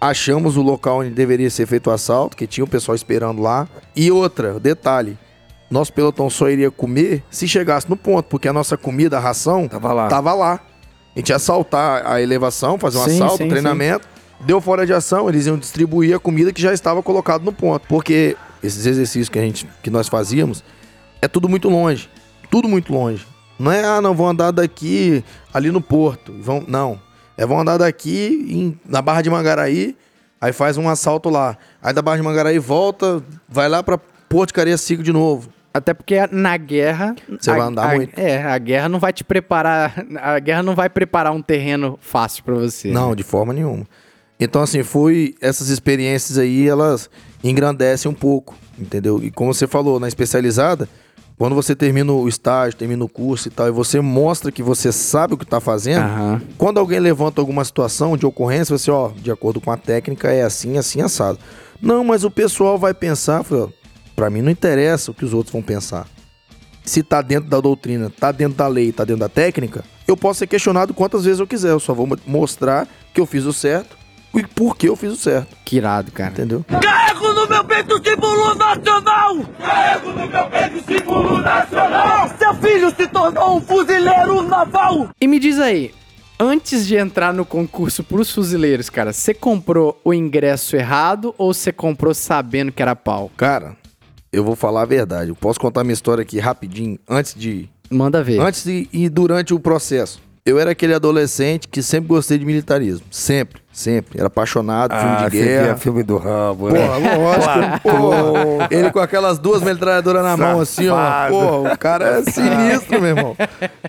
achamos o local onde deveria ser feito o assalto, que tinha o pessoal esperando lá. E outra, detalhe, nosso pelotão só iria comer se chegasse no ponto, porque a nossa comida, a ração, Tava lá. tava lá. A gente ia assaltar a elevação, fazer um Sim, assalto, sim, treinamento. Deu fora de ação, eles iam distribuir a comida que já estava colocada no ponto. Porque esses exercícios que, a gente, que nós fazíamos é tudo muito longe. Tudo muito longe. Não é, ah, não, vão andar daqui ali no porto. Vão, não. É, vão andar daqui em- na Barra de Mangaraí, aí faz um assalto lá. Aí da Barra de Mangaraí volta, vai lá pra Porto de Cariacica de novo. Até porque na guerra. Você a- vai andar a- muito. É, a guerra não vai te preparar. A guerra não vai preparar um terreno fácil pra você. Não, né? de forma nenhuma. Então, assim, foi. Essas experiências aí, elas engrandecem um pouco, entendeu? E como você falou, na especializada, quando você termina o estágio, termina o curso e tal, e você mostra que você sabe o que tá fazendo, Aham. quando alguém levanta alguma situação de ocorrência, você, ó, de acordo com a técnica, é assim, assim, assado. Não, mas o pessoal vai pensar, eu falei, ó, pra mim não interessa o que os outros vão pensar. Se tá dentro da doutrina, tá dentro da lei, tá dentro da técnica, eu posso ser questionado quantas vezes eu quiser. Eu só vou mo- mostrar que eu fiz o certo e por que eu fiz o certo, Que irado, cara. entendeu? Carrego no meu peito o símbolo nacional! Carrego no meu peito o símbolo nacional! Seu filho se tornou um fuzileiro naval! E me diz aí, antes de entrar no concurso pros fuzileiros, cara, você comprou o ingresso errado ou você comprou sabendo que era pau? Cara, eu vou falar a verdade. Eu posso contar minha história aqui rapidinho, antes de Manda ver. Antes e, e durante o processo. Eu era aquele adolescente que sempre gostei de militarismo. Sempre, sempre. Era apaixonado, Ah, filme de guerra. filme do Rambo, Porra, né? lógico. Porra, ele com aquelas duas metralhadoras na mão, assim, ó. Porra, o cara é sinistro, meu irmão.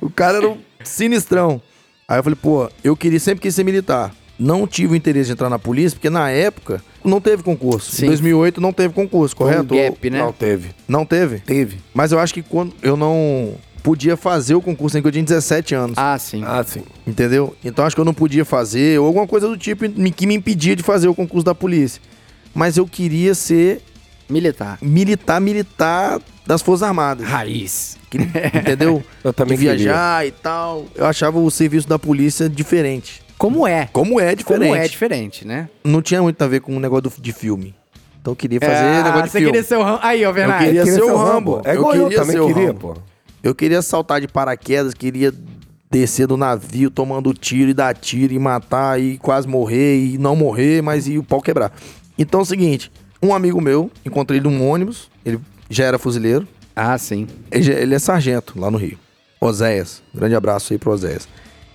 O cara era um sinistrão. Aí eu falei, pô, eu queria, sempre quis ser militar. Não tive o interesse de entrar na polícia, porque na época não teve concurso. Sim. Em 2008 não teve concurso, Foi um correto? gap, né? Não teve. Não teve? Teve. Mas eu acho que quando eu não podia fazer o concurso, em que eu tinha 17 anos. Ah, sim. Ah, sim. Entendeu? Então acho que eu não podia fazer, ou alguma coisa do tipo que me impedia de fazer o concurso da polícia. Mas eu queria ser Militar. militar, militar das Forças Armadas. Raiz. Que- entendeu? Eu também de viajar e tal. Eu achava o serviço da polícia diferente. Como é? Como é diferente. Como é diferente, né? Não tinha muito a ver com o negócio do- de filme. Então eu queria fazer Ah, negócio de você filme. queria ser o Ram... Aí, ó, Bernardo. queria Queria ser ser o Rambo. Rambo. É Eu igual eu, queria também ser o queria, Rambo. pô. Eu queria saltar de paraquedas, queria descer do navio tomando tiro e dar tiro e matar e quase morrer e não morrer, mas e o pau quebrar. Então é o seguinte, um amigo meu, encontrei ele num ônibus, ele já era fuzileiro, Ah, sim. ele, ele é sargento lá no Rio. Oséias, grande abraço aí pro Oséias.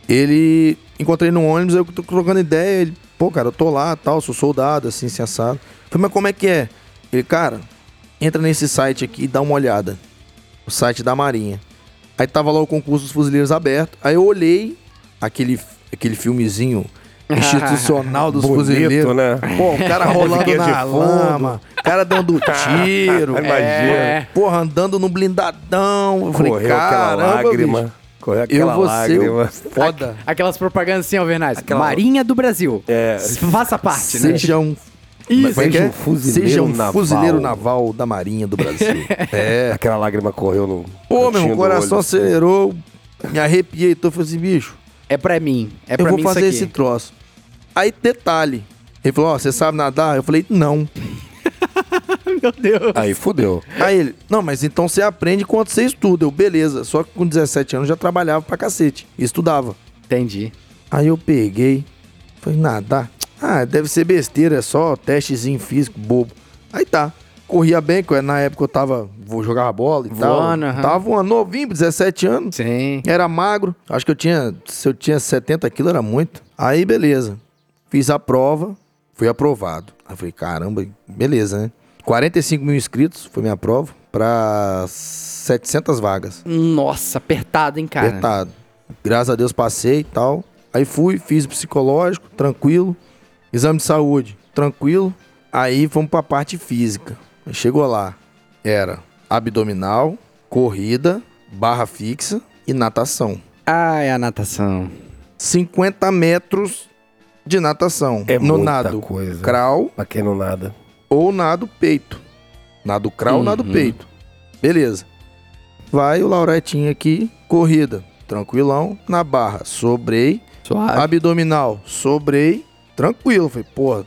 Ele, encontrei no ônibus, eu tô trocando ideia, ele, pô, cara, eu tô lá, tal, sou soldado, assim, assim, assado. Falei, mas como é que é? Ele, cara, entra nesse site aqui e dá uma olhada. O site da Marinha. Aí tava lá o concurso dos fuzileiros aberto. Aí eu olhei aquele, aquele filmezinho institucional dos Bonito, fuzileiros. né? Pô, o cara rolando na lama, o cara dando tiro. Imagina. É. Porra, andando no blindadão. Eu falei, Correu aquela caramba, lágrima. bicho. Correu Eu aquela vou ser lágrima. o foda. Aquelas propagandas assim, ó, Vernais. Aquela- Marinha do Brasil. É. Faça parte, né? Seja um... Isso. Seja é? um fuzileiro Seja um naval. fuzileiro naval da Marinha do Brasil. é. Aquela lágrima correu no. Pô, meu coração acelerou. Me arrepiei. Então eu falei assim, bicho, É pra mim. É eu pra vou mim fazer isso esse aqui. troço. Aí, detalhe. Ele falou, ó, você sabe nadar? Eu falei, não. Meu Deus. Aí fudeu. Aí ele, não, mas então você aprende enquanto você estuda. Eu, beleza. Só que com 17 anos eu já trabalhava pra cacete. Estudava. Entendi. Aí eu peguei, falei, nadar. Ah, deve ser besteira, é só testezinho físico, bobo. Aí tá. Corria bem, que na época eu tava. Vou jogar bola e tal. Voando, aham. Tava voando novinho, 17 anos. Sim. Era magro. Acho que eu tinha. Se eu tinha 70 quilos, era muito. Aí, beleza. Fiz a prova, fui aprovado. Aí falei, caramba, beleza, né? 45 mil inscritos foi minha prova pra 700 vagas. Nossa, apertado, hein, cara? Apertado. Graças a Deus passei e tal. Aí fui, fiz o psicológico, tranquilo. Exame de saúde, tranquilo. Aí fomos pra parte física. Chegou lá, era abdominal, corrida, barra fixa e natação. Ai, a natação. 50 metros de natação. É no muita nado, coisa. crawl, Pra quem não nada. ou nado peito. Nado crawl, nado peito. Beleza. Vai o Lauretinho aqui, corrida. Tranquilão, na barra. Sobrei. Suave. Abdominal, sobrei. Tranquilo. Falei, pô,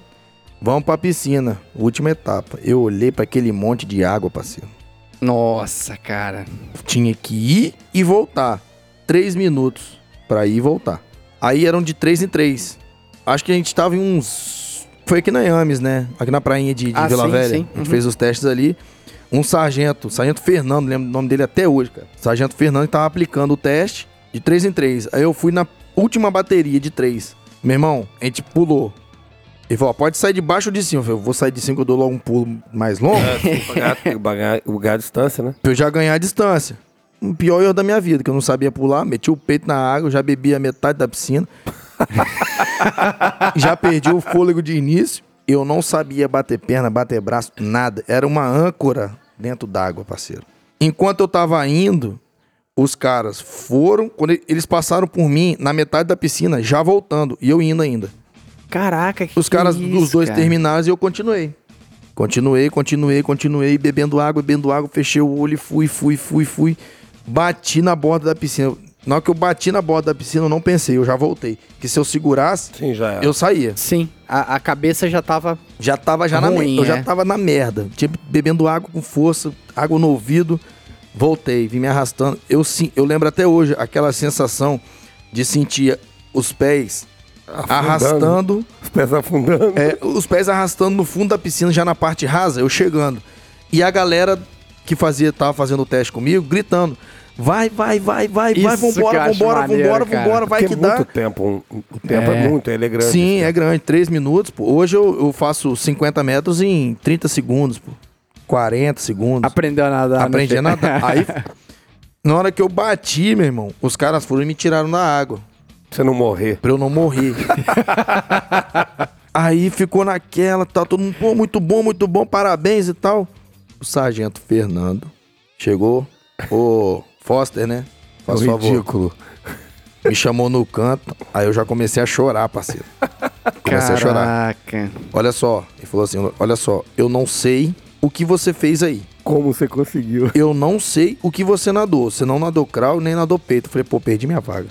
vamos pra piscina. Última etapa. Eu olhei pra aquele monte de água, parceiro. Nossa, cara. Tinha que ir e voltar. Três minutos pra ir e voltar. Aí eram de três em três. Acho que a gente tava em uns. Foi aqui na Yames, né? Aqui na prainha de, de Ah, Vila sim, Velha. sim. A gente Uhum. fez os testes ali. Um sargento, sargento Fernando, lembro o nome dele até hoje, cara. Sargento Fernando tava aplicando o teste de três em três. Aí eu fui na última bateria de três. Meu irmão, a gente pulou. Ele falou, pode sair de baixo ou de cima. Eu falei, vou sair de cima que eu dou logo um pulo mais longo. Pagar, pagar, pagar a distância, né? pra eu já ganhar a distância. O pior erro da minha vida, que eu não sabia pular, meti o peito na água, já bebi a metade da piscina. já perdi o fôlego de início. Eu não sabia bater perna, bater braço, nada. Era uma âncora dentro d'água, parceiro. Enquanto eu tava indo, os caras foram, quando eles passaram por mim na metade da piscina, já voltando, e eu indo ainda. Caraca, que Os caras que dos isso, dois cara? terminaram e eu continuei. Continuei, continuei, continuei, bebendo água, bebendo água, fechei o olho e fui, fui, fui, fui. Bati na borda da piscina. Na hora que eu bati na borda da piscina, eu não pensei, eu já voltei. Que se eu segurasse, Sim, já é. eu saía. Sim, a, a cabeça já tava. Já tava já na Ruim, merda. Eu já é. tava na merda. Tinha bebendo água com força, água no ouvido. Voltei, vim me arrastando. Eu, sim, eu lembro até hoje aquela sensação de sentir os pés arrastando Os pés afundando. é, os pés arrastando no fundo da piscina, já na parte rasa, eu chegando. E a galera que fazia, tava fazendo o teste comigo, gritando: vai, vai, vai, vai, vai, Isso que eu vambora, vambora, maneiro, vambora, cara. vambora, vai Porque que é dá. muito tempo. O tempo é, É. muito, ele é grande. Sim, é grande, 3 minutos, pô. Hoje eu, eu faço 50 metros em 30 segundos, pô. 40 segundos. Aprendeu a nadar. né, Aprendi a nadar. Aí, na hora que eu bati, meu irmão, os caras foram e me tiraram da água. Você não morrer. Pra eu não morrer. Aí ficou naquela, tá todo mundo, pô, muito bom, muito bom, parabéns e tal. O sargento Fernando chegou, ô Foster, né? Faz favor. ridículo. Me chamou no canto, aí eu já comecei a chorar, parceiro. Comecei a chorar. Caraca. Olha só, ele falou assim: olha só, eu não sei o que você fez aí. Como você conseguiu? Eu não sei o que você nadou. Você não nadou crawl nem nadou peito. Eu falei, pô, perdi minha vaga.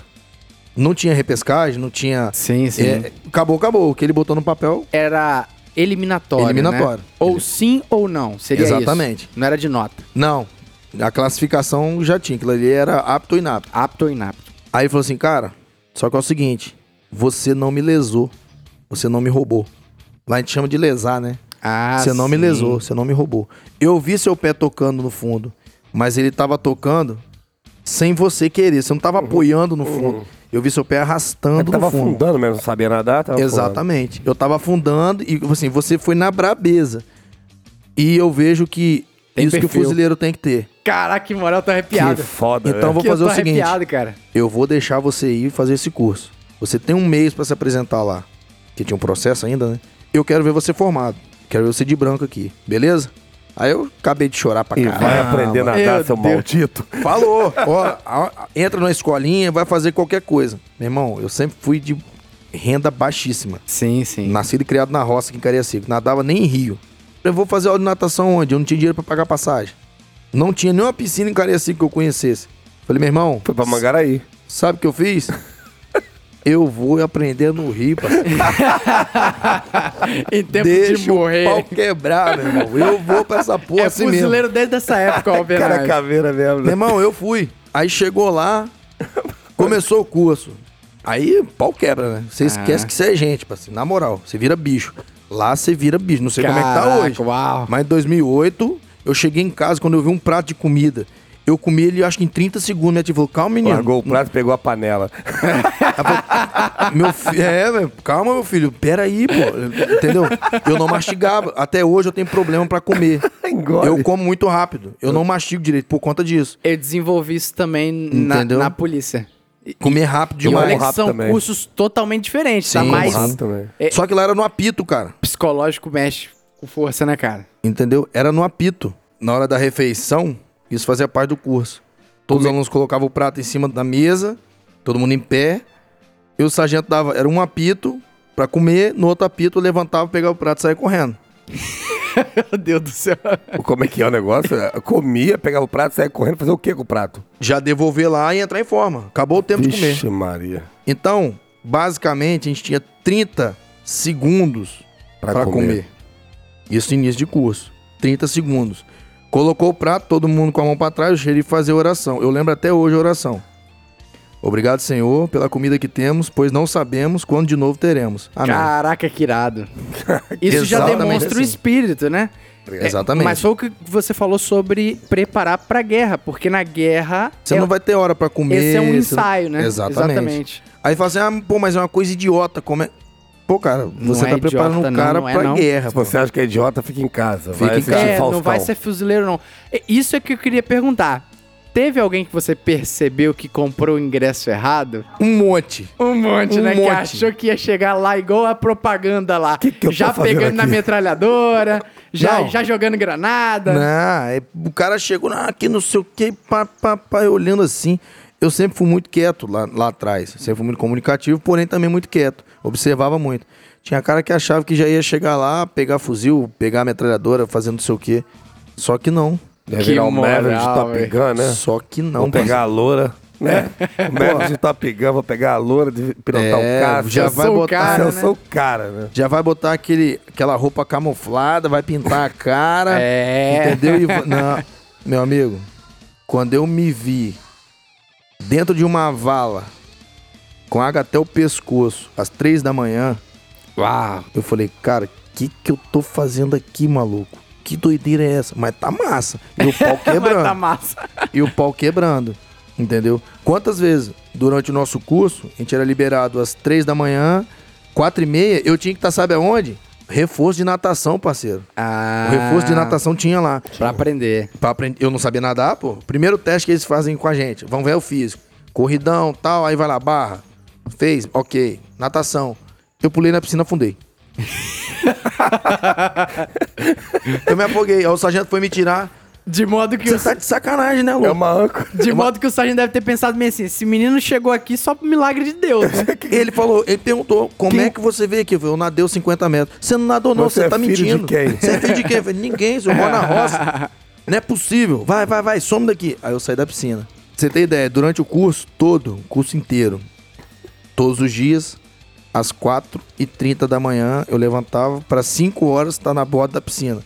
Não tinha repescagem, não tinha. Sim, sim. É, acabou, acabou. O que ele botou no papel. Era eliminatório. Eliminatório. né? Ou sim ou não. Seria Exatamente. isso. Não era de nota. Não. A classificação já tinha. Aquilo ali era apto ou inapto. Apto ou inapto. Aí ele falou assim, cara, só que é o seguinte: você não me lesou. Você não me roubou. Lá a gente chama de lesar, né? Ah, você não me lesou, você não me roubou. Eu vi seu pé tocando no fundo, mas ele tava tocando sem você querer. Você não tava apoiando no fundo. Eu vi seu pé arrastando Ele tava no fundo. afundando mesmo, não sabia nadar? Tava Exatamente. Eu tava afundando e assim, você foi na brabeza. E eu vejo que Tem isso que o perfil. fuzileiro tem que ter. Caraca, que moral, eu tô afundando. Que arrepiado. foda, Então né? vou Que eu fazer tô o seguinte. arrepiado, cara. Eu vou deixar você ir fazer esse curso. Você tem um mês pra se apresentar lá. Que tinha um processo ainda, né? Eu quero ver você formado. Quero ver você de branco aqui, beleza? Aí eu acabei de chorar pra E caramba. vai aprender a nadar, seu Deus. maldito. Falou. Ó, entra na escolinha, vai fazer qualquer coisa. Meu irmão, eu sempre fui de renda baixíssima. Sim, sim. Nascido e criado na roça aqui em Cariacica. Nadava nem em rio. Eu vou fazer aula de natação onde? Eu não tinha dinheiro pra pagar passagem. Não tinha nenhuma piscina em Cariacica que eu conhecesse. Falei, meu irmão, Foi pra Mangaraí. sabe o que eu fiz? eu vou aprender no rio, parceiro. em tempo Deixa de morrer. o pau quebrar, meu irmão. Eu vou pra essa porra é assim mesmo. fuzileiro desde essa época, ó, Cara, caveira mesmo. Meu né? irmão, eu fui. Aí chegou lá, começou o curso. Aí pau quebra, né? Você esquece que você é gente, parceiro. Na moral, você vira bicho. Lá você vira bicho. Não sei como é que tá Caraca, hoje. uau. Mas em 2008, eu cheguei em casa quando eu vi um prato de comida. Eu comi ele, acho que em 30 segundos. Minha tia falou, calma, menino. Largou o prato e pegou a panela. Meu fi- É, velho, calma, meu filho. Pera aí, pô. Entendeu? Eu não mastigava. Até hoje eu tenho problema pra comer. Engole. Eu como muito rápido. Eu não mastigo direito por conta disso. Eu desenvolvi isso também na, na polícia. Comer rápido e olha demais. que são também. cursos totalmente diferentes, tá? Sim, Mais sim. também. é, Só que lá era no apito, cara. psicológico mexe com força, né, cara? Entendeu? Era no apito. Na hora da refeição, isso fazia parte do curso. Todos os alunos colocavam o prato em cima da mesa, todo mundo em pé. E o sargento dava, era um apito pra comer, no outro apito eu levantava, pegava o prato e saia correndo. Meu Deus do céu. Como é que é o negócio? Eu comia, pegava o prato, saia correndo, fazer o que com o prato? Já devolver lá e entrar em forma. Acabou o tempo de comer. Vixe Maria. Então, basicamente, a gente tinha 30 segundos Pra para comer. comer. Isso no início de curso. 30 segundos. Colocou o prato, todo mundo com a mão para trás, o xerife fazia oração. Eu lembro até hoje a oração. Obrigado, Senhor, pela comida que temos, pois não sabemos quando de novo teremos. Amém. Caraca, que irado. Isso já demonstra o assim. espírito, né? É, Exatamente. mas foi o que você falou sobre preparar pra guerra, porque na guerra. Você é- não vai ter hora para comer. Esse é um ensaio, né? Exatamente. Exatamente. Aí fala assim, ah, pô, mas é uma coisa idiota, como é... Pô, cara, você é tá preparando idiota, um não, cara não é, pra não. guerra. Se você acha que é idiota, fica em casa. Fica vai em casa. É, não vai ser fuzileiro, não. Isso é que eu queria perguntar. Teve alguém que você percebeu que comprou o ingresso errado? Um monte. Um monte, Um né? Que monte. achou que ia chegar lá igual a propaganda lá. Que que já pegando na aqui? metralhadora, já, Não. já jogando granada. Não, é- o cara chegou ah, aqui não sei o que, pá, pá, pá, olhando assim. Eu sempre fui muito quieto lá, lá atrás. Sempre fui muito comunicativo, porém também muito quieto. Observava muito. Tinha cara que achava que já ia chegar lá, pegar fuzil, pegar a metralhadora, fazer não sei o quê. Só que não. Deve Que virar o Maverick de velho. Gun, né? Só que não. Vou pegar a loura, né? O Maverick de Top Gun, vou pegar a loura de pilotar É, o carro. já Eu vai sou o botar- cara, Eu né? sou o cara, né? Já vai botar aquele, aquela roupa camuflada, vai pintar a cara. É. Entendeu? E não, meu amigo, quando eu me vi dentro de uma vala, com água até o pescoço, às três da manhã, Uau. eu falei, cara, o que, que eu tô fazendo aqui, maluco? Que doideira é essa? Mas tá massa. E o pau Mas tá quebrando. massa. e o pau quebrando. Entendeu? Quantas vezes durante o nosso curso, a gente era liberado às três da manhã, quatro e meia, eu tinha que estar, sabe aonde? Reforço de natação, parceiro. Ah, O reforço de natação tinha lá. Pra aprender. Pra aprender. Eu não sabia nadar, pô. Primeiro teste que eles fazem com a gente. Vamos ver o físico. Corridão, tal, aí vai lá, barra. Fez, ok. Natação. Eu pulei na piscina, afundei. eu me afoguei. Aí o sargento foi me tirar. De modo que Você o, tá de sacanagem, né, louco? É uma âncora. de modo que o sargento deve ter pensado meio assim: esse menino chegou aqui só pro milagre de Deus, né? Ele falou, ele perguntou, como Quem- é que você veio aqui? Eu falei, eu nadei os 50 metros. Você não nadou não, Você você, é tá filho de mentindo. quem? Você é filho de quem? Eu falei, ninguém, eu moro na roça. Não é possível. Vai, vai, vai, some daqui. Aí eu saí da piscina. Pra você ter ideia, durante o curso todo, o curso inteiro, todos os dias, às 4h30 da manhã, eu levantava para 5 horas estar na borda da piscina.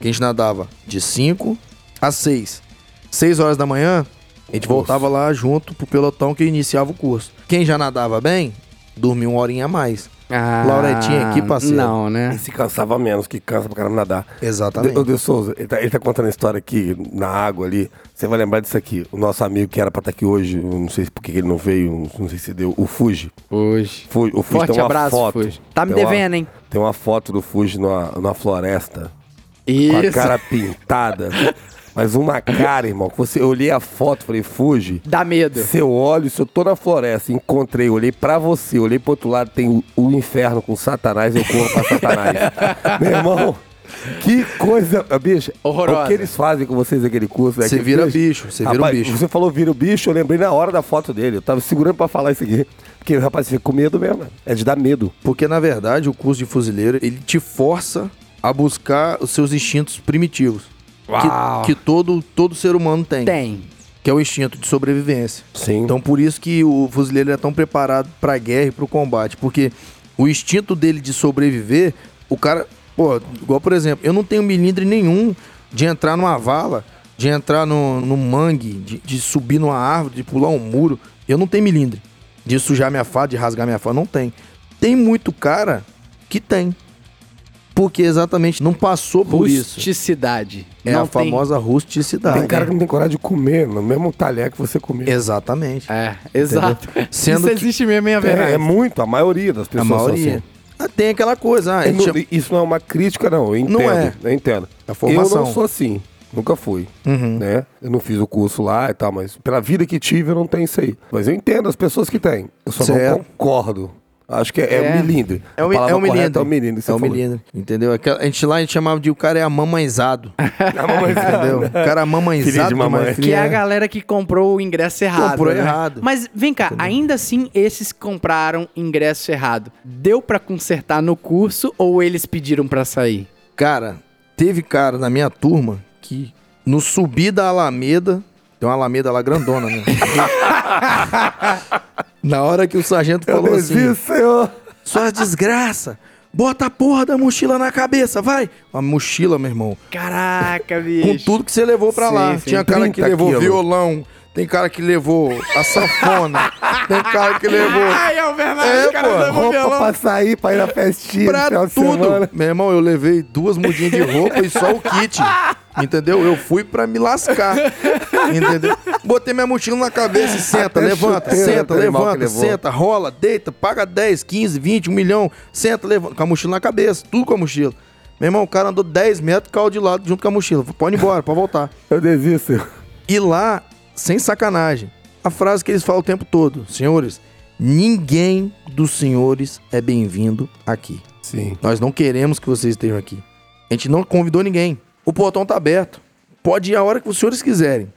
Que a gente nadava de 5 às 6. 6 horas da manhã, a gente voltava lá junto pro pelotão que iniciava o curso. Quem já nadava bem, dormia uma horinha a mais. Ah, Lauretinha aqui, parceiro. Não, né? E se cansava menos, que cansa pra caramba nadar. Exatamente. De, ô, De Souza, ele tá, ele tá contando a história aqui na água ali. Você vai lembrar disso aqui. O nosso amigo que era pra estar aqui hoje, eu não sei por que ele não veio, não sei se deu, o Fuji. Hoje. Fuji o Fuji Forte tem uma abraço, foto. Fuji. Tá me Tem uma- devendo, hein? Tem uma foto do Fuji numa, numa floresta, com Isso. a cara pintada. Mas uma cara, irmão, que você, eu olhei a foto, falei, Fuji, Dá medo. se eu olho, se eu tô na floresta, encontrei, olhei pra você, olhei pro outro lado, tem o, o inferno com Satanás, eu corro pra Satanás. Meu irmão, que coisa, bicho. Horrorosa. O que eles fazem com vocês naquele curso? né? Você Que vira bicho, você vira um Rapaz, bicho. Você falou vira o bicho, eu lembrei na hora da foto dele. Eu tava segurando pra falar isso aqui. Porque, rapaz, você fica com medo mesmo. É de dar medo. Porque, na verdade, o curso de fuzileiro, ele te força a buscar os seus instintos primitivos. Uau. Que, que todo, todo ser humano tem. Tem. Que é o instinto de sobrevivência. Sim. Então, por isso que o fuzileiro é tão preparado pra guerra e pro combate. Porque o instinto dele de sobreviver, o cara... Pô, igual, por exemplo, eu não tenho milindre nenhum de entrar numa vala, de entrar no, no mangue, de, de subir numa árvore, de pular um muro. Eu não tenho milindre. De sujar minha faca, de rasgar minha faca. Não tem. Tem muito cara que tem. Porque exatamente não passou por isso. Rusticidade. É Não a tem- famosa rusticidade. Tem cara que não tem coragem de comer no mesmo talher que você comeu. Exatamente. É, exato. Sendo Isso que- existe mesmo, hein, É, Average? é muito, a maioria das A pessoas são maioria. assim. Ah, Tem aquela coisa, ah, É, a gente não- chama- isso não é uma crítica, não. Eu entendo. Não é. Eu entendo. A formação. Eu não sou assim. Nunca fui. Uhum. Né? Eu não fiz o curso lá e tal, mas pela vida que tive, eu não tenho isso aí. Mas eu entendo as pessoas que têm. Eu só Certo. não concordo. Acho que é, é, É. milindre. É palavra é o correta milindre. É o milindre. É milindre. Entendeu? Aquela- A gente lá a gente chamava de o cara é a mamãezado. A mamãe entendeu? O cara é mamãezado. Filhinho de mamãe. Que é a filha- galera que comprou o ingresso errado. Comprou né? errado. Mas vem cá, ainda assim, esses que compraram ingresso errado, deu pra consertar no curso ou eles pediram pra sair? Cara, Teve cara na minha turma que no subir da Alameda, tem uma Alameda lá grandona, né? na hora que o sargento Eu falou assim, desisto, senhor. sua desgraça, bota a porra da mochila na cabeça, vai! Uma mochila, meu irmão, Caraca, com bicho. tudo que você levou pra Sim, lá. sim, Tinha cara que 30 levou quilos. violão, tem cara que levou a sanfona, tem cara que levou... Ai, é o Bernardo, É, o cara pô, levou Roupa violão. pra sair, pra ir na festinha. pra tudo. semana. Meu irmão, eu levei duas mudinhas de roupa e só o kit. Entendeu? Eu fui pra me lascar. Entendeu? Botei minha mochila na cabeça e senta, Até levanta, chuteira senta, levanta, senta, rola, deita, paga 10, 15, 20, 1 milhão, senta, levanta, com a mochila na cabeça, tudo com a mochila. Meu irmão, o cara andou 10 metros, caiu de lado junto com a mochila. Falei, Pode ir embora, pode voltar. Eu desisto. E lá, sem sacanagem, a frase que eles falam o tempo todo: Senhores, ninguém dos senhores é bem-vindo aqui. Sim. Nós não queremos que vocês estejam aqui. A gente não convidou ninguém. O portão tá aberto. Pode ir a hora que os senhores quiserem.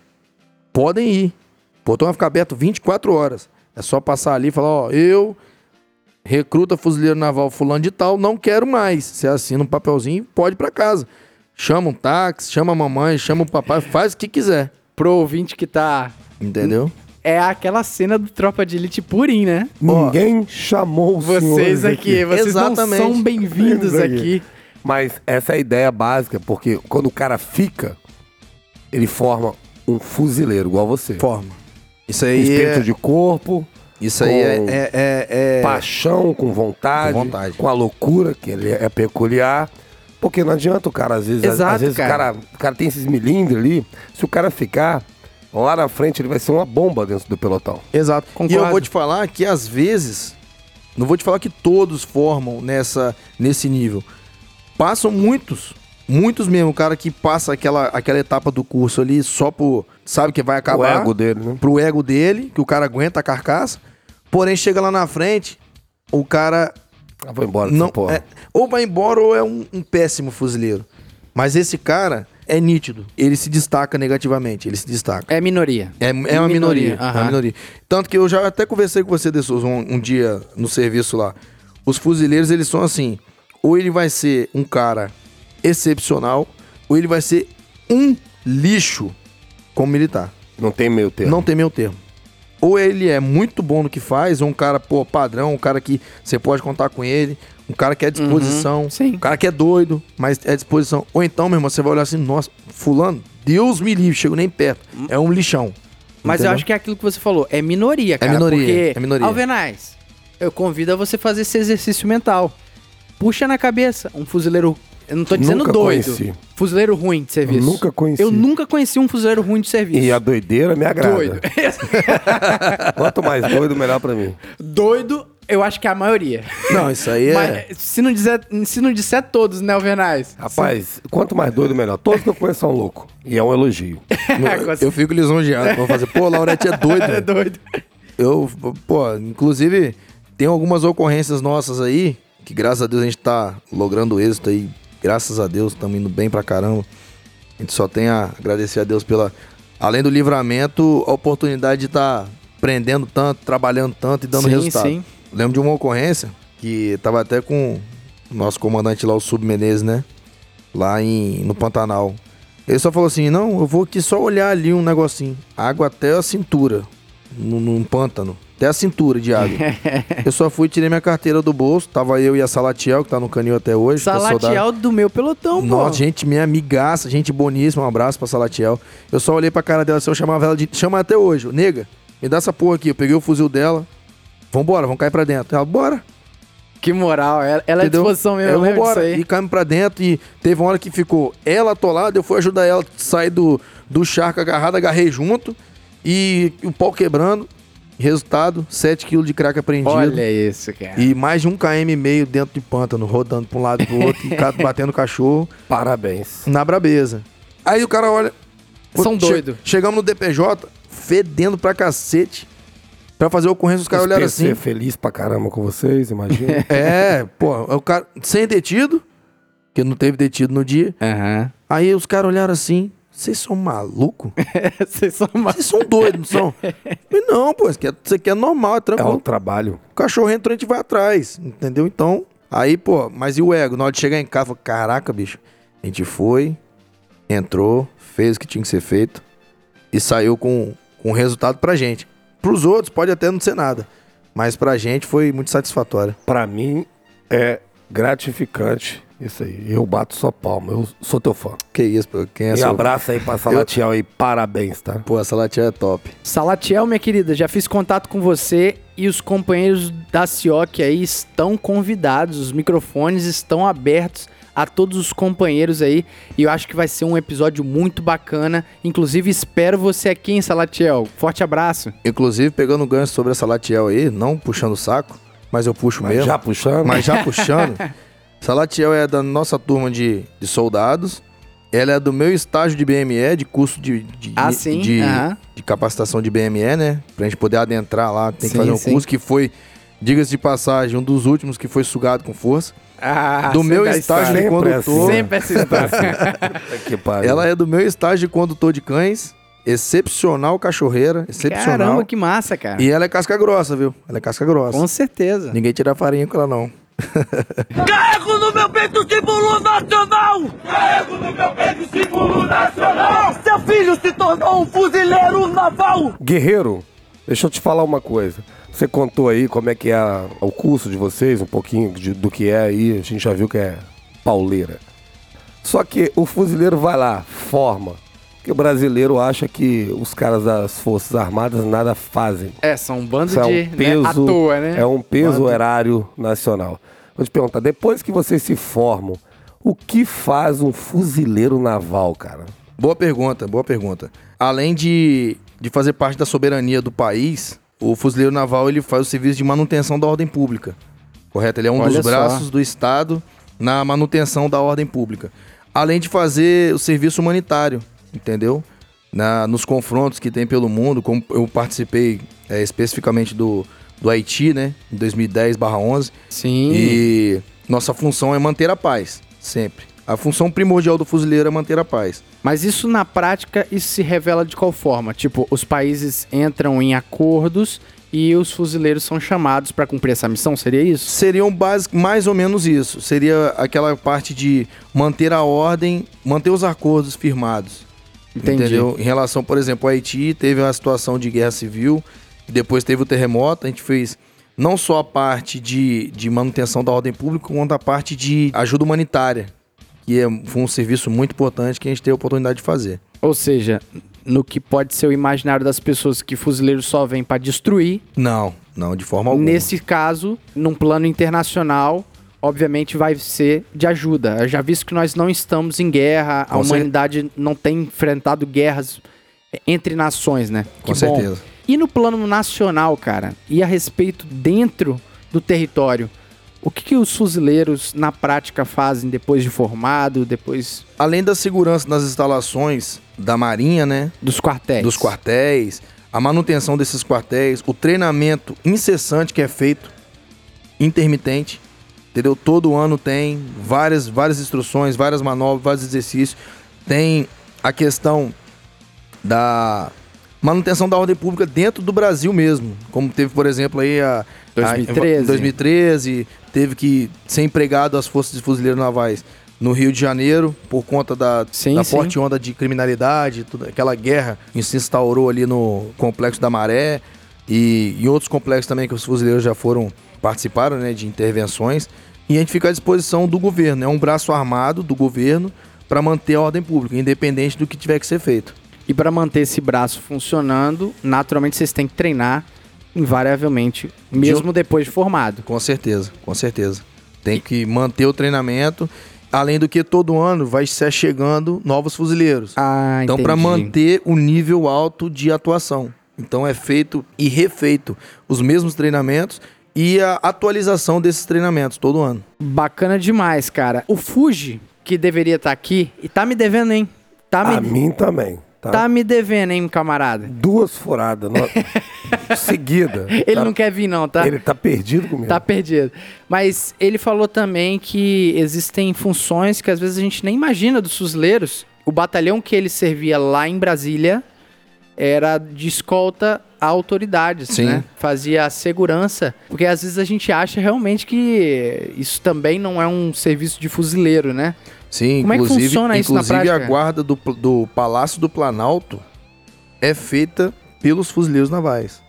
Podem ir. O portão vai ficar aberto 24 horas. É só passar ali e falar, ó, eu, recruta fuzileiro naval fulano de tal, não quero mais. Você assina um papelzinho e pode ir pra casa. Chama um táxi, chama a mamãe, chama o papai, faz o que quiser. Pro ouvinte que tá... Entendeu? É aquela cena do Tropa de Elite purim, né? Ninguém chamou os Vocês senhores aqui, vocês Exatamente. não são bem-vindos aqui. Mas essa é a ideia básica, porque quando o cara fica, ele forma um fuzileiro, igual você. Forma. Isso aí Espírito é, de corpo, isso aí é, com é, é- é- paixão, com vontade, Com vontade. com a loucura, que ele é peculiar. Porque não adianta o cara, às vezes, Exato, às vezes cara. O, cara, o cara tem esses milindres ali. Se o cara ficar lá na frente, ele vai ser uma bomba dentro do pelotão. Exato. E eu Concordo. vou te falar que às vezes, não vou te falar que todos formam nessa, nesse nível. Passam muitos, muitos mesmo, o cara que passa aquela, aquela etapa do curso ali só por, sabe que vai acabar. O ego dele, né? Pro ego dele, que o cara aguenta a carcaça. Porém, chega lá na frente, o cara Ah, vou embora não é, ou vai embora ou é um, um péssimo fuzileiro. Mas esse cara é nítido. Ele se destaca negativamente, ele se destaca. É minoria. É, é uma minoria. É aham. uma minoria. Tanto que eu já até conversei com você, De Souza, um, um dia no serviço lá. Os fuzileiros, eles são assim: ou ele vai ser um cara excepcional, ou ele vai ser um lixo como militar. Não tem meio termo. Não tem meio termo. Ou ele é muito bom no que faz, ou um cara, pô, padrão, um cara que você pode contar com ele, um cara que é disposição, sim. um cara que é doido, mas é disposição. Ou então, meu irmão, você vai olhar assim, nossa, fulano, Deus me livre, chego nem perto. É um lixão. Mas eu Entendeu? acho que é aquilo que você falou, é minoria, cara. minoria, porque, é minoria. Alvenaz, eu convido a você fazer esse exercício mental. Puxa na cabeça um fuzileiro. Eu não tô dizendo Nunca doido. conheci. Fuzileiro ruim de serviço. Eu nunca conheci. Eu nunca conheci um fuzileiro ruim de serviço. E a doideira me agrada. Doido. Quanto mais doido, melhor pra mim. doido, eu acho que é a maioria. Não, isso aí é. Mas se não, dizer, se não disser todos, né, Alvenaz? Rapaz, quanto mais doido, melhor. Todos que eu conheço são loucos. E é um elogio. Eu fico lisonjeado. Vou fazer, pô, Laurete é doido. é doido. Eu, pô, inclusive, tem algumas ocorrências nossas aí, que graças a Deus a gente tá logrando êxito aí. Graças a Deus, estamos indo bem pra caramba. A gente só tem a agradecer a Deus pela, além do livramento, a oportunidade de estar aprendendo tanto, trabalhando tanto e dando Sim, resultado. sim. Lembro de uma ocorrência que tava até com o nosso comandante lá, o Sub Menezes, né? Lá em, no Pantanal. Ele só falou assim: não, eu vou aqui só olhar ali um negocinho. Água até a cintura. Num, num pântano. Até a cintura de água. eu só fui, tirei minha carteira do bolso. Tava eu e a Salatiel, que tá no canil até hoje. é. Salatiel do meu pelotão, pô. Nossa, gente, minha amigaça, gente boníssima, um abraço pra Salatiel. Eu só olhei pra cara dela assim, eu chamava ela de. Chama até hoje, nega, me dá essa porra aqui. Eu peguei o fuzil dela. Vambora, vamos cair pra dentro. Ela, bora. Que moral. Ela, ela é disposição mesmo, É, eu lembro disso vambora. E caímos pra dentro e teve uma hora que ficou ela atolada, eu fui ajudar ela a sair do, do charco agarrado, agarrei junto e o pau quebrando. Resultado, 7 kg de crack apreendido. Olha isso, cara. E mais de um km e meio dentro de pântano, rodando pra um lado e pro outro, e batendo cachorro Parabéns. na brabeza. Aí o cara olha. São che- doido. Chegamos no DPJ, fedendo pra cacete. Pra fazer a ocorrência, os caras olharam assim. feliz pra caramba com vocês, imagina. É, pô, o cara sem detido, que não teve detido no dia. Aham. Aí os caras olharam assim, vocês são maluco? Vocês são uma... Vocês são doidos, não são? Falei, não, pô, isso aqui é, isso aqui é normal, é é tranquilo. um trabalho. O cachorro entrou, a gente vai atrás, entendeu? Então, aí, pô, mas e o ego? Na hora de chegar em casa, eu falei, caraca, bicho, a A gente foi, entrou, fez o que tinha que ser feito e saiu com, com resultado pra gente. Pros outros pode até não ser nada, mas pra gente foi muito satisfatório. Pra mim é gratificante isso aí. Eu bato só palma. Eu sou teu fã. Que isso, pô. Quem é e seu... abraço aí pra Salatiel aí. Parabéns, tá? Pô, a Salatiel é top. Salatiel, minha querida, já fiz contato com você e os companheiros da CIOC aí estão convidados, os microfones estão abertos a todos os companheiros aí e eu acho que vai ser um episódio muito bacana. Inclusive, espero você aqui em Salatiel. Forte abraço. Inclusive, pegando o gancho sobre a Salatiel aí, não puxando o saco, mas eu puxo Mas mesmo. já puxando. Mas já puxando. Salatiel é da nossa turma de, de soldados. Ela é do meu estágio de BME, de curso de, de, Ah, sim, de, aham. de capacitação de BME, né? Pra gente poder adentrar lá, tem Sim, que fazer um sim. curso que foi, diga-se de passagem, um dos últimos que foi sugado com força. Ah, do meu estágio de condutor. Sempre essa história. Ela é do meu estágio de condutor de cães. Excepcional cachorreira, excepcional. Caramba, que massa, cara. E ela é casca grossa, viu? Ela é casca grossa. Com certeza. Ninguém tira farinha com ela, não. Carrego no meu peito o símbolo nacional! Carrego no meu peito o símbolo nacional! Seu filho se tornou um fuzileiro naval! Guerreiro, deixa eu te falar uma coisa. Você contou aí como é que é o curso de vocês, um pouquinho de- do que é aí. A gente já viu que é pauleira. Só que o fuzileiro vai lá, forma. Porque o brasileiro acha que os caras das Forças Armadas nada fazem. É, são um bando Isso é de. um né, peso, à toa, né? é um peso Bando. horário nacional. Vou te perguntar, depois que vocês se formam, o que faz um fuzileiro naval, cara? Boa pergunta, boa pergunta. Além de, de fazer parte da soberania do país, o fuzileiro naval ele faz o serviço de manutenção da ordem pública. Correto? Ele é um Olha dos só. braços do Estado na manutenção da ordem pública. Além de fazer o serviço humanitário, entendeu? Na, nos confrontos que tem pelo mundo, como eu participei é, especificamente do, do Haiti, né? Em 2010/11. Sim. E nossa função é manter a paz, sempre. A função primordial do fuzileiro é manter a paz. Mas isso na prática, isso se revela de qual forma? Tipo, os países entram em acordos e os fuzileiros são chamados pra cumprir essa missão, seria isso? Seriam basic, mais ou menos isso. Seria aquela parte de manter a ordem, manter os acordos firmados. Entendi. Entendeu? Em relação, por exemplo, ao Haiti, teve uma situação de guerra civil, depois teve o terremoto, a gente fez não só a parte de, de manutenção da ordem pública, quanto a parte de ajuda humanitária, que é, foi um serviço muito importante que a gente teve a oportunidade de fazer. Ou seja, no que pode ser o imaginário das pessoas que fuzileiros só vêm pra destruir, Não, não, de forma alguma. nesse caso, num plano internacional, obviamente vai ser de ajuda. Já visto que nós não estamos em guerra, a Com cer- humanidade não tem enfrentado guerras eh, entre nações, né? Com Que bom. certeza. E no plano nacional, cara, e a respeito dentro do território, o que, que os fuzileiros na prática fazem depois de formado, depois Além da segurança nas instalações da Marinha, né? dos quartéis? Dos quartéis, a manutenção desses quartéis, o treinamento incessante que é feito, intermitente, entendeu? Todo ano tem várias, várias instruções, várias manobras, vários exercícios. Tem a questão da manutenção da ordem pública dentro do Brasil mesmo, como teve, por exemplo, aí a 2013. a, em 2013, teve que ser empregado às forças de fuzileiros navais no Rio de Janeiro por conta da, Sim, da sim. forte onda de criminalidade, toda aquela guerra que se instaurou ali no complexo da Maré e em outros complexos também que os fuzileiros já foram participaram, né, de intervenções. E a gente fica à disposição do governo, é um braço armado do governo para manter a ordem pública, independente do que tiver que ser feito. E para manter esse braço funcionando, naturalmente vocês têm que treinar invariavelmente, mesmo depois de formado. Com certeza, com certeza. Tem que manter o treinamento, além do que todo ano vai se chegando novos fuzileiros. Ah, Então, para manter o nível alto de atuação. Então, é feito e refeito os mesmos treinamentos e a atualização desses treinamentos todo ano. Bacana demais, cara. O Fuji, que deveria estar aqui, e tá me devendo, hein? Tá A me, mim também. Tá? tá me devendo, hein, camarada? Duas furadas. no- seguida. Ele Tá- não quer vir, não, tá? Ele tá perdido comigo. Tá perdido. Mas ele falou também que existem funções que às vezes a gente nem imagina dos fuzileiros. O batalhão que ele servia lá em Brasília era de escolta a autoridades, Sim. né? Fazia a segurança, porque às vezes a gente acha realmente que isso também não é um serviço de fuzileiro, né? Sim, Como é que inclusive, funciona isso na inclusive a prática? guarda do, do Palácio do Planalto é feita pelos fuzileiros navais.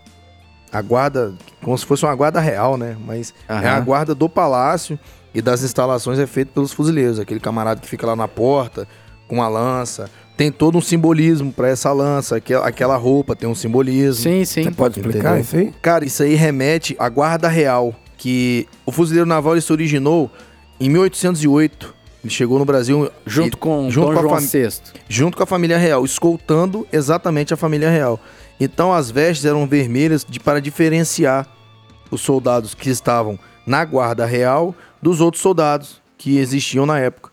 A guarda, como se fosse uma guarda real, né? Mas é a guarda do palácio e das instalações é feita pelos fuzileiros. Aquele camarada que fica lá na porta com a lança. Tem todo um simbolismo pra essa lança. Aquela, aquela roupa tem um simbolismo. Sim, sim. Você pode explicar Entendeu? isso aí? Cara, isso aí remete à guarda real, que o fuzileiro naval ele se originou em 1808. Ele chegou no Brasil Junto e- com junto Dom com a João VI. junto com a família real, escoltando exatamente a família real. Então as vestes eram vermelhas de- para diferenciar os soldados que estavam na guarda real dos outros soldados que existiam na época.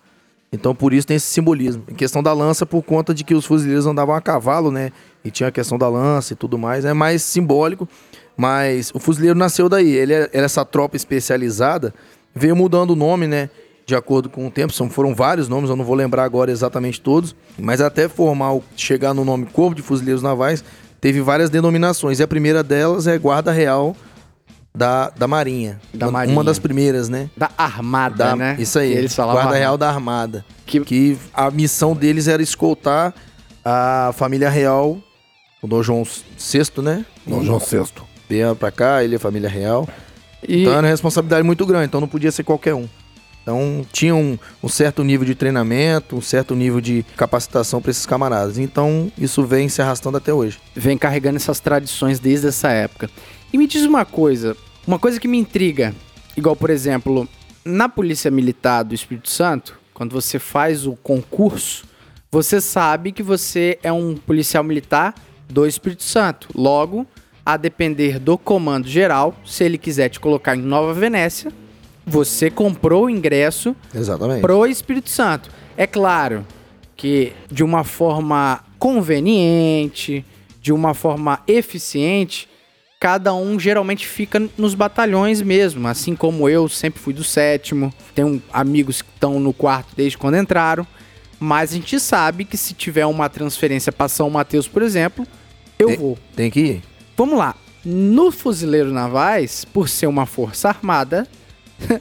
Então por isso tem esse simbolismo. Em questão da lança, por conta de que os fuzileiros andavam a cavalo, né? E tinha a questão da lança e tudo mais. É mais simbólico. Mas o fuzileiro nasceu daí. Ele é- era essa tropa especializada. Veio mudando o nome, né? De acordo com o tempo. São, foram vários nomes, eu não vou lembrar agora exatamente todos. Mas até formar, chegar no nome Corpo de Fuzileiros Navais, teve várias denominações. E a primeira delas é Guarda Real da, da Marinha. Da uma, Marinha. uma das primeiras, né? Da Armada, Da- né? Isso aí, Que Eles falavam Guarda. Real da Armada. Que- Que... a missão deles era escoltar a família real, o Dom João VI, né? Dom João VI. Veio pra cá, ele é a família real. E, Então era uma responsabilidade muito grande, então não podia ser qualquer um. Então tinha um, um certo nível de treinamento, um certo nível de capacitação para esses camaradas. Então isso vem se arrastando até hoje. vem carregando essas tradições desde essa época. E me diz uma coisa, uma coisa que me intriga, igual por exemplo, na Polícia Militar do Espírito Santo, quando você faz o concurso, você sabe que você é um policial militar do Espírito Santo. Logo, a depender do comando geral, se ele quiser te colocar em Nova Venécia, você comprou o ingresso Exatamente. pro Espírito Santo. É claro que de uma forma conveniente, de uma forma eficiente, cada um geralmente fica nos batalhões mesmo. Assim como eu sempre fui do sétimo, tenho amigos que estão no quarto desde quando entraram. Mas a gente sabe que se tiver uma transferência para São Mateus, por exemplo, eu Tem- vou. Tem que ir. Vamos lá. No Fuzileiro Navais, por ser uma força armada.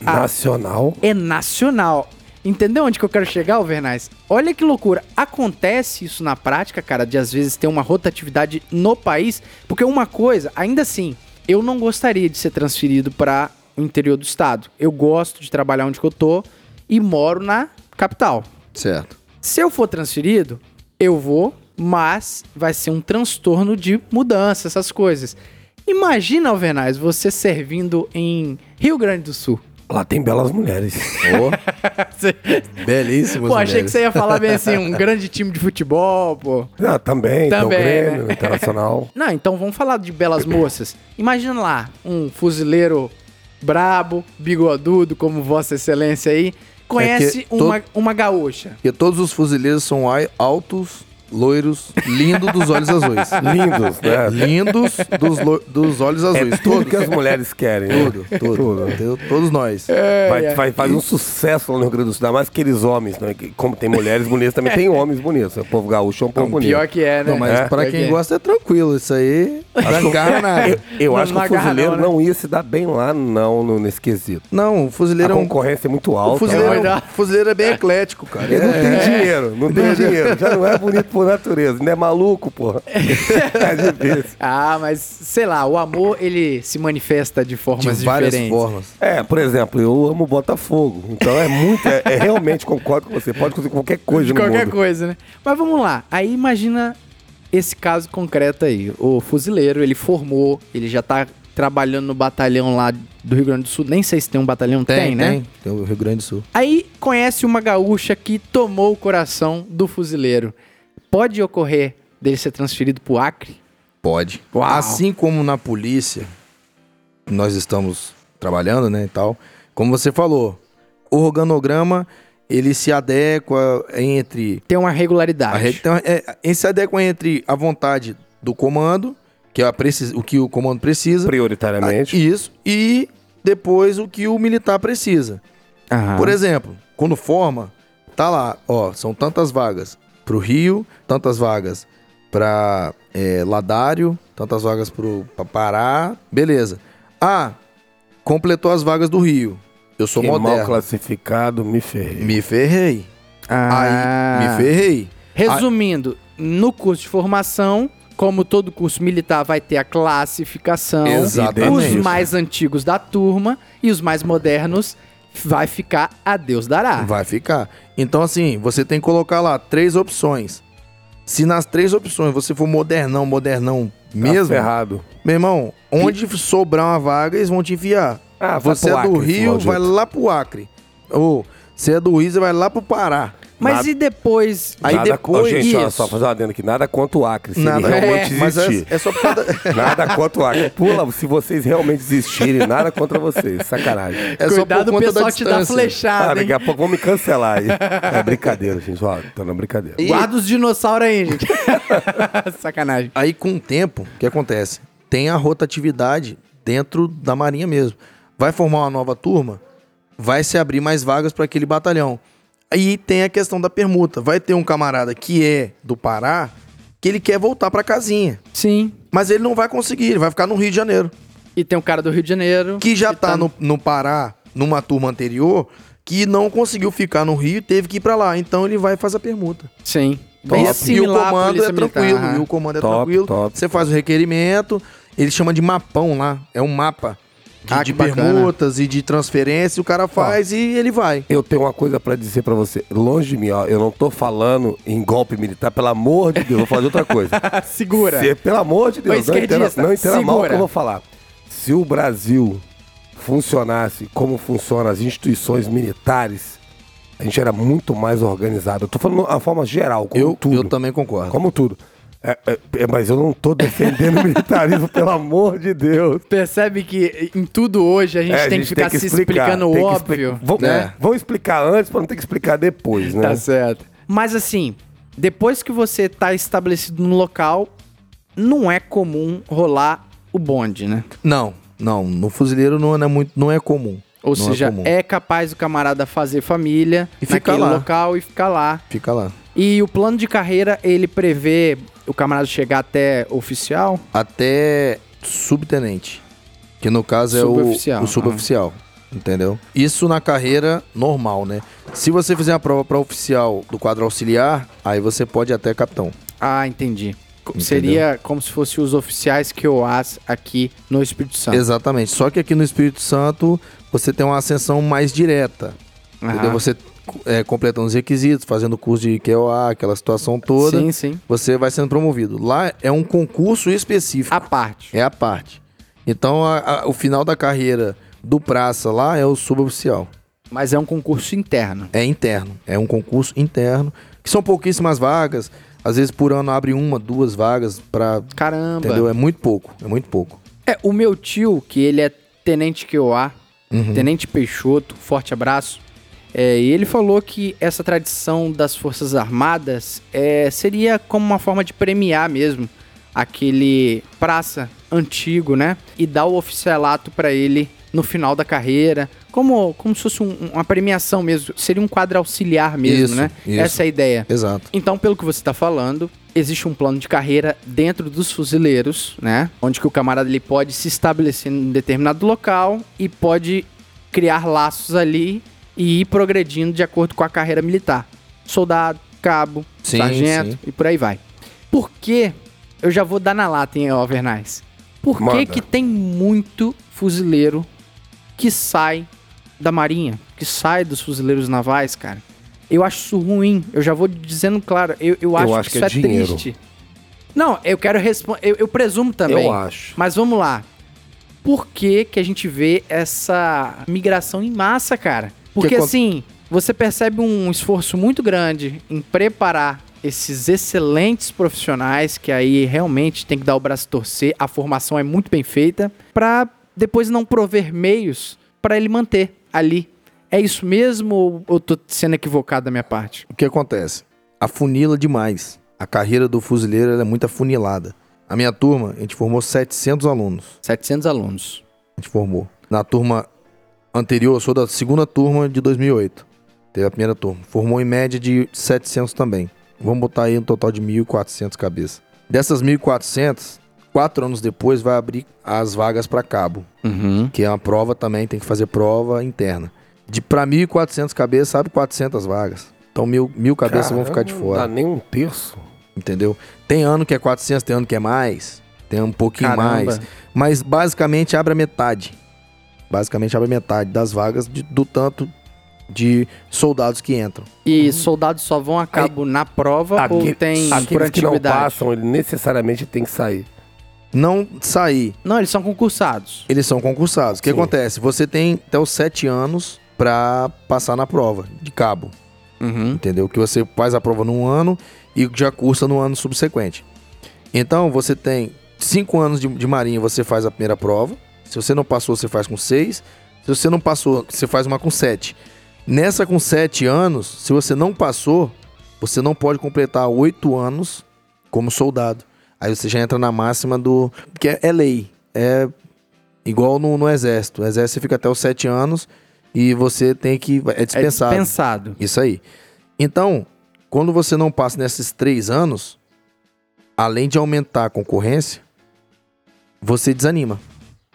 Nacional. é nacional. Entendeu onde que eu quero chegar, Alvernais? Olha que loucura. Acontece isso na prática, cara, de às vezes ter uma rotatividade no país, porque uma coisa, ainda assim, eu não gostaria de ser transferido para o interior do estado. Eu gosto de trabalhar onde que eu tô e moro na capital. Certo. Se eu for transferido, eu vou, mas vai ser um transtorno de mudança, essas coisas. Imagina, Alvernais, você servindo em Rio Grande do Sul. Lá tem belas mulheres. Belíssimo. Pô, achei que você ia falar bem assim, um grande time de futebol, pô. Ah, também, tem o Também, Grêmio, né? Internacional. Não, então vamos falar de belas moças. Imagina lá, um fuzileiro brabo, bigodudo, como Vossa Excelência aí, conhece É que to- uma, uma gaúcha. Porque todos os fuzileiros são altos, loiros, lindos dos olhos azuis. Lindos, né? Lindos dos, lo- dos olhos É azuis. tudo todos. que as mulheres querem. né? Tudo, tudo. Entendeu? Todos nós. Vai, vai fazer um sucesso lá no Rio Grande do Sul, mais aqueles homens, né? que Como tem mulheres bonitas, também tem homens bonitos. O povo gaúcho é um povo bonito. Pior que é, né? Não, mas É, pra quem que é. gosta é tranquilo. Isso aí não agarra nada. Eu, eu Não- acho que não o agarra fuzileiro não, né? não, ia se dar bem lá, não, no, nesse quesito. Não, o A fuzileiro é um. concorrência é muito O alta. fuzileiro, Não, é um- fuzileiro é bem eclético, cara. Ele não É- tem dinheiro, não tem dinheiro. Já não é bonito por natureza. Não é maluco, porra. É difícil. Ah, mas sei lá, o amor ele se manifesta de formas de várias diferentes. formas. É, por exemplo, eu amo Botafogo. Então é muito. É, é realmente concordo com você. Pode conseguir qualquer coisa De no qualquer mundo. coisa, né? Mas vamos lá. Aí imagina esse caso concreto aí. O fuzileiro, ele formou, ele já tá trabalhando no batalhão lá do Rio Grande do Sul. Nem sei se tem um batalhão, tem, né? Tem, tem o Rio Grande do Sul. Aí conhece uma gaúcha que tomou o coração do fuzileiro. Pode ocorrer dele ser transferido pro Acre? Pode. Uau. Assim como na polícia, nós estamos trabalhando, né, e tal. Como você falou, o organograma, ele se adequa entre... Tem uma A regularidade. então, é, ele se adequa entre a vontade do comando, que é a precis, o que o comando precisa. Prioritariamente. Ah, Isso. E depois o que o militar precisa. Aham. Por exemplo, quando forma, tá lá, ó, são tantas vagas pro Rio, tantas vagas pra é, Ladário, tantas vagas pro, pra Pará, beleza. Ah, completou as vagas do Rio. Eu sou Que mal moderno. classificado, me ferrei. Me ferrei. Ah. Aí, me ferrei. Resumindo, no curso de formação, como todo curso militar vai ter a classificação, Exatamente. os mais antigos da turma e os mais modernos vai ficar a Deus dará. Vai ficar. Então, assim, você tem que colocar lá três opções. Se nas três opções você for modernão, modernão Tá mesmo, ferrado. meu irmão, onde sobrar uma vaga, eles vão te enviar. Ah, vai você é do Acre, Rio, vai lá pro Acre. Ou você é do Rio, vai lá pro Pará. Mas Nada- e depois? Aí nada, depois- Ó, gente, olha só, fazer uma adendo aqui. Nada contra o Acre, se Nada, ele realmente É, mas é, existir. é só por causa da- Nada contra o Acre. Pula, se vocês realmente existirem, nada contra vocês. Sacanagem. é só Cuidado, o pessoal da te dá distância. Ah, flechada, daqui a pouco vão me cancelar aí. É brincadeira, gente. Ó, tô na brincadeira. E- Guarda os dinossauros aí, gente. Sacanagem. Aí, com o tempo, o que acontece? Tem a rotatividade dentro da Marinha mesmo. Vai formar uma nova turma, vai se abrir mais vagas para aquele batalhão. Aí tem a questão da permuta. Vai ter um camarada que é do Pará, que ele quer voltar para casinha. Sim. Mas ele não vai conseguir, ele vai ficar no Rio de Janeiro. E tem um cara do Rio de Janeiro. Que já tá, no, no Pará, numa turma anterior, que não conseguiu ficar no Rio e teve que ir para lá. Então ele vai fazer a permuta. Sim. E, Bem é- e o comando é Militar. tranquilo. E o comando é Top, tranquilo. top. Você faz o requerimento, ele chama de mapão lá. É um mapa de, Ah, de permutas e de transferência. O cara faz e ele vai. Eu tenho uma coisa pra dizer pra você. Longe de mim, ó. Eu não tô falando em golpe militar, pelo amor de Deus. Vou falar de outra coisa. Segura. Se- pelo amor de Deus, Ô, não entenda, não entenda mal o que eu vou falar. Se o Brasil funcionasse como funcionam as instituições militares, a gente era muito mais organizado. Eu tô falando de uma forma geral, como Eu, tudo. eu também concordo. Como tudo. É, é, é, mas eu não tô defendendo o militarismo, pelo amor de Deus. Percebe que em tudo hoje a gente É, a tem que gente ficar se explicando o tem que óbvio. expli- Vão, É. vão explicar antes pra não ter que explicar depois, né? Tá certo. Mas assim, depois que você tá estabelecido no local, não é comum rolar o bonde, né? Não, não. No fuzileiro não é, muito, não é comum. Ou Não seja, comum. é, capaz o camarada fazer família E fica naquele lá. local e ficar lá. Fica lá. E o plano de carreira, ele prevê o camarada chegar até oficial? Até subtenente. Que no caso é o Suboficial, o suboficial. Entendeu? Isso na carreira normal, né? Se você fizer a prova para oficial do quadro auxiliar, aí você pode até capitão. Ah, entendi. Entendeu? Seria como se fossem os oficiais que eu as aqui no Espírito Santo. Exatamente. Só que aqui no Espírito Santo você tem uma ascensão mais direta. Entendeu? Você é, completando os requisitos, fazendo curso de QOA, aquela situação toda, Sim, sim. você vai sendo promovido. Lá é um concurso específico. A parte. É a parte. Então a- a- o final da carreira do praça lá é o suboficial. Mas é um concurso interno. É interno. É um concurso interno. Que são pouquíssimas vagas. Às vezes por ano abre uma, duas vagas pra. Caramba. Entendeu? É muito pouco. É muito pouco. É, o meu tio, que ele é tenente QOA, Uhum. tenente Peixoto, forte abraço. É, e ele falou que essa tradição das Forças Armadas é, seria como uma forma de premiar mesmo aquele praça antigo, né? E dar o oficialato pra ele no final da carreira, como, como se fosse um- uma premiação mesmo. Seria um quadro auxiliar mesmo, Isso, né? isso. Essa é a ideia. Exato. Então, pelo que você está falando, existe um plano de carreira dentro dos fuzileiros, né? Onde que o camarada ele pode se estabelecer em um determinado local e pode criar laços ali e ir progredindo de acordo com a carreira militar. Soldado, cabo, Sim, sargento sim. e por aí vai. Por que eu já vou dar na lata, hein, Alvernais? Por que que tem muito fuzileiro que sai da marinha, que sai dos fuzileiros navais, cara? Eu acho isso ruim. Eu já vou dizendo claro. Eu, eu acho, acho que que isso é é, triste. Não, eu quero responder. Eu, eu presumo também. Eu acho. Mas vamos lá. Por que, que a gente vê essa migração em massa, cara? Porque acon- assim, você percebe um esforço muito grande em preparar esses excelentes profissionais que aí realmente tem que dar o braço a torcer, a formação é muito bem feita, pra depois não prover meios pra ele manter ali. É isso mesmo ou eu tô sendo equivocado da minha parte? O que acontece? Afunila demais. A carreira do fuzileiro é muito afunilada. A minha turma, a gente formou 700 alunos. 700 alunos. A gente formou. Na turma anterior, eu sou da segunda turma de 2008. Teve a primeira turma. Formou em média de 700 também. Vamos botar aí um total de 1.400 cabeças. Dessas 1.400, quatro anos depois vai abrir as vagas para cabo, Uhum. que é uma prova também, tem que fazer prova interna. De para 1.400 cabeças, abre 400 vagas. Então mil, mil cabeças vão ficar de Caramba, Não fora, dá nem um terço. entendeu? Tem ano que é 400, tem ano que é mais, tem um pouquinho Caramba. mais. Mas basicamente abre a metade. Basicamente abre a metade das vagas de- do tanto de soldados que entram. E soldados só vão a cabo na prova ou Aque- tem por Aqueles que não passam, ele necessariamente tem que sair. Não sair, Não, eles são concursados. eles são concursados. O que Sim. acontece? Você tem até os sete anos pra passar na prova de cabo, Uhum. entendeu? Que você faz a prova num ano e já cursa no ano subsequente. Então você tem cinco anos de, de marinha, você faz a primeira prova. Se você não passou, você faz com seis. Se você não passou, você faz uma com sete. Nessa com sete anos, se você não passou, você não pode completar oito anos como soldado. Aí você já entra na máxima do. que é, é lei. É igual no, no exército. O exército fica até os sete anos e você tem que. É É dispensado. dispensado. Isso aí. Então, quando você não passa nesses três anos, além de aumentar a concorrência, você desanima.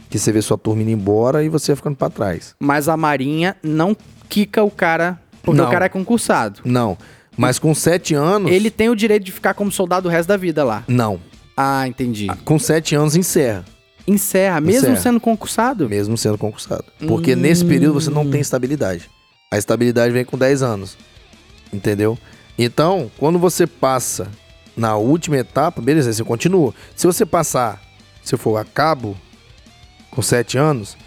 Que você vê sua turma indo embora e você ficando pra trás. Mas a Marinha não quica o cara, porque Não. o cara é concursado. Não. Mas com sete anos. Ele tem o direito de ficar como soldado o resto da vida lá. Não. Ah, entendi. Com sete anos encerra, Encerra, mesmo Encerra. sendo concursado? mesmo sendo concursado. Porque nesse período você não tem estabilidade. A estabilidade vem com 10 anos. Entendeu? Então, quando você passa na última etapa, beleza, você continua. Se você passar, se for a cabo, com 7 anos,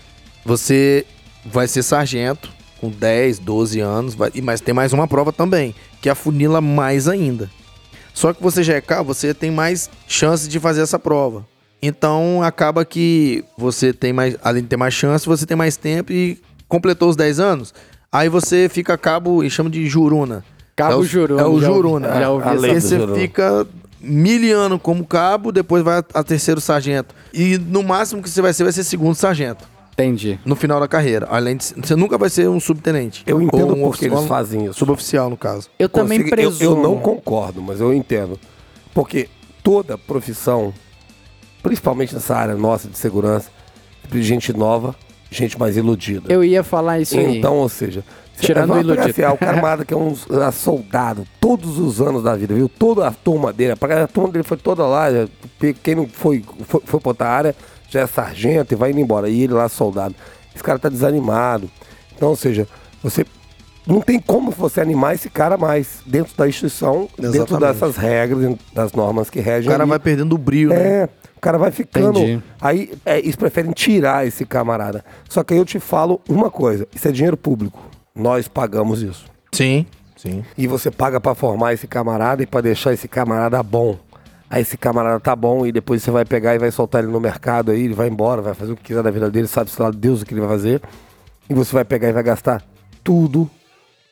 você vai ser sargento com 10, 12 anos, vai, mas tem mais uma prova também, que afunila mais ainda. Só que você já é cabo, você tem mais chances de fazer essa prova. Então acaba que você tem mais, além de ter mais chance, você tem mais tempo e completou os 10 anos. Aí você fica cabo e chama de juruna. Cabo é o, Juruna, É o já ouvi- juruna. já ouvi você juruna. fica miliano como cabo, depois vai a terceiro sargento. E no máximo que você vai ser, vai ser segundo sargento. Entendi. No final da carreira. Além de, você nunca vai ser um subtenente. Eu entendo um por que eles fazem isso. Suboficial, no caso. Eu também Consigo- eu- presumo. Eu, não concordo, mas eu entendo. Porque toda profissão, principalmente nessa área nossa de segurança, de gente nova, gente mais iludida. Eu ia falar isso aí. Então, ou seja, Tirando vai o iludido. o camarada que é um soldado todos os anos da vida, viu? Toda a turma dele, a turma dele foi toda lá, já- quem não foi, foi, foi pra outra área, já é sargento e vai indo embora. E ele lá, soldado. Esse cara tá desanimado. Então, ou seja, você não tem como você animar esse cara mais dentro da instituição, dentro Exatamente. dessas regras, dentro das normas que O regem. cara ali. vai perdendo o brilho, né? É, o cara vai ficando. Entendi. Aí é, eles preferem tirar esse camarada. Só que aí eu te falo uma coisa: isso é dinheiro público. Nós pagamos isso. Sim, sim. E você paga pra formar esse camarada e pra deixar esse camarada bom. Aí esse camarada tá bom e depois você vai pegar e vai soltar ele no mercado aí, ele vai embora, vai fazer o que quiser da vida dele, sabe se lá Deus o que ele vai fazer. E você vai pegar e vai gastar tudo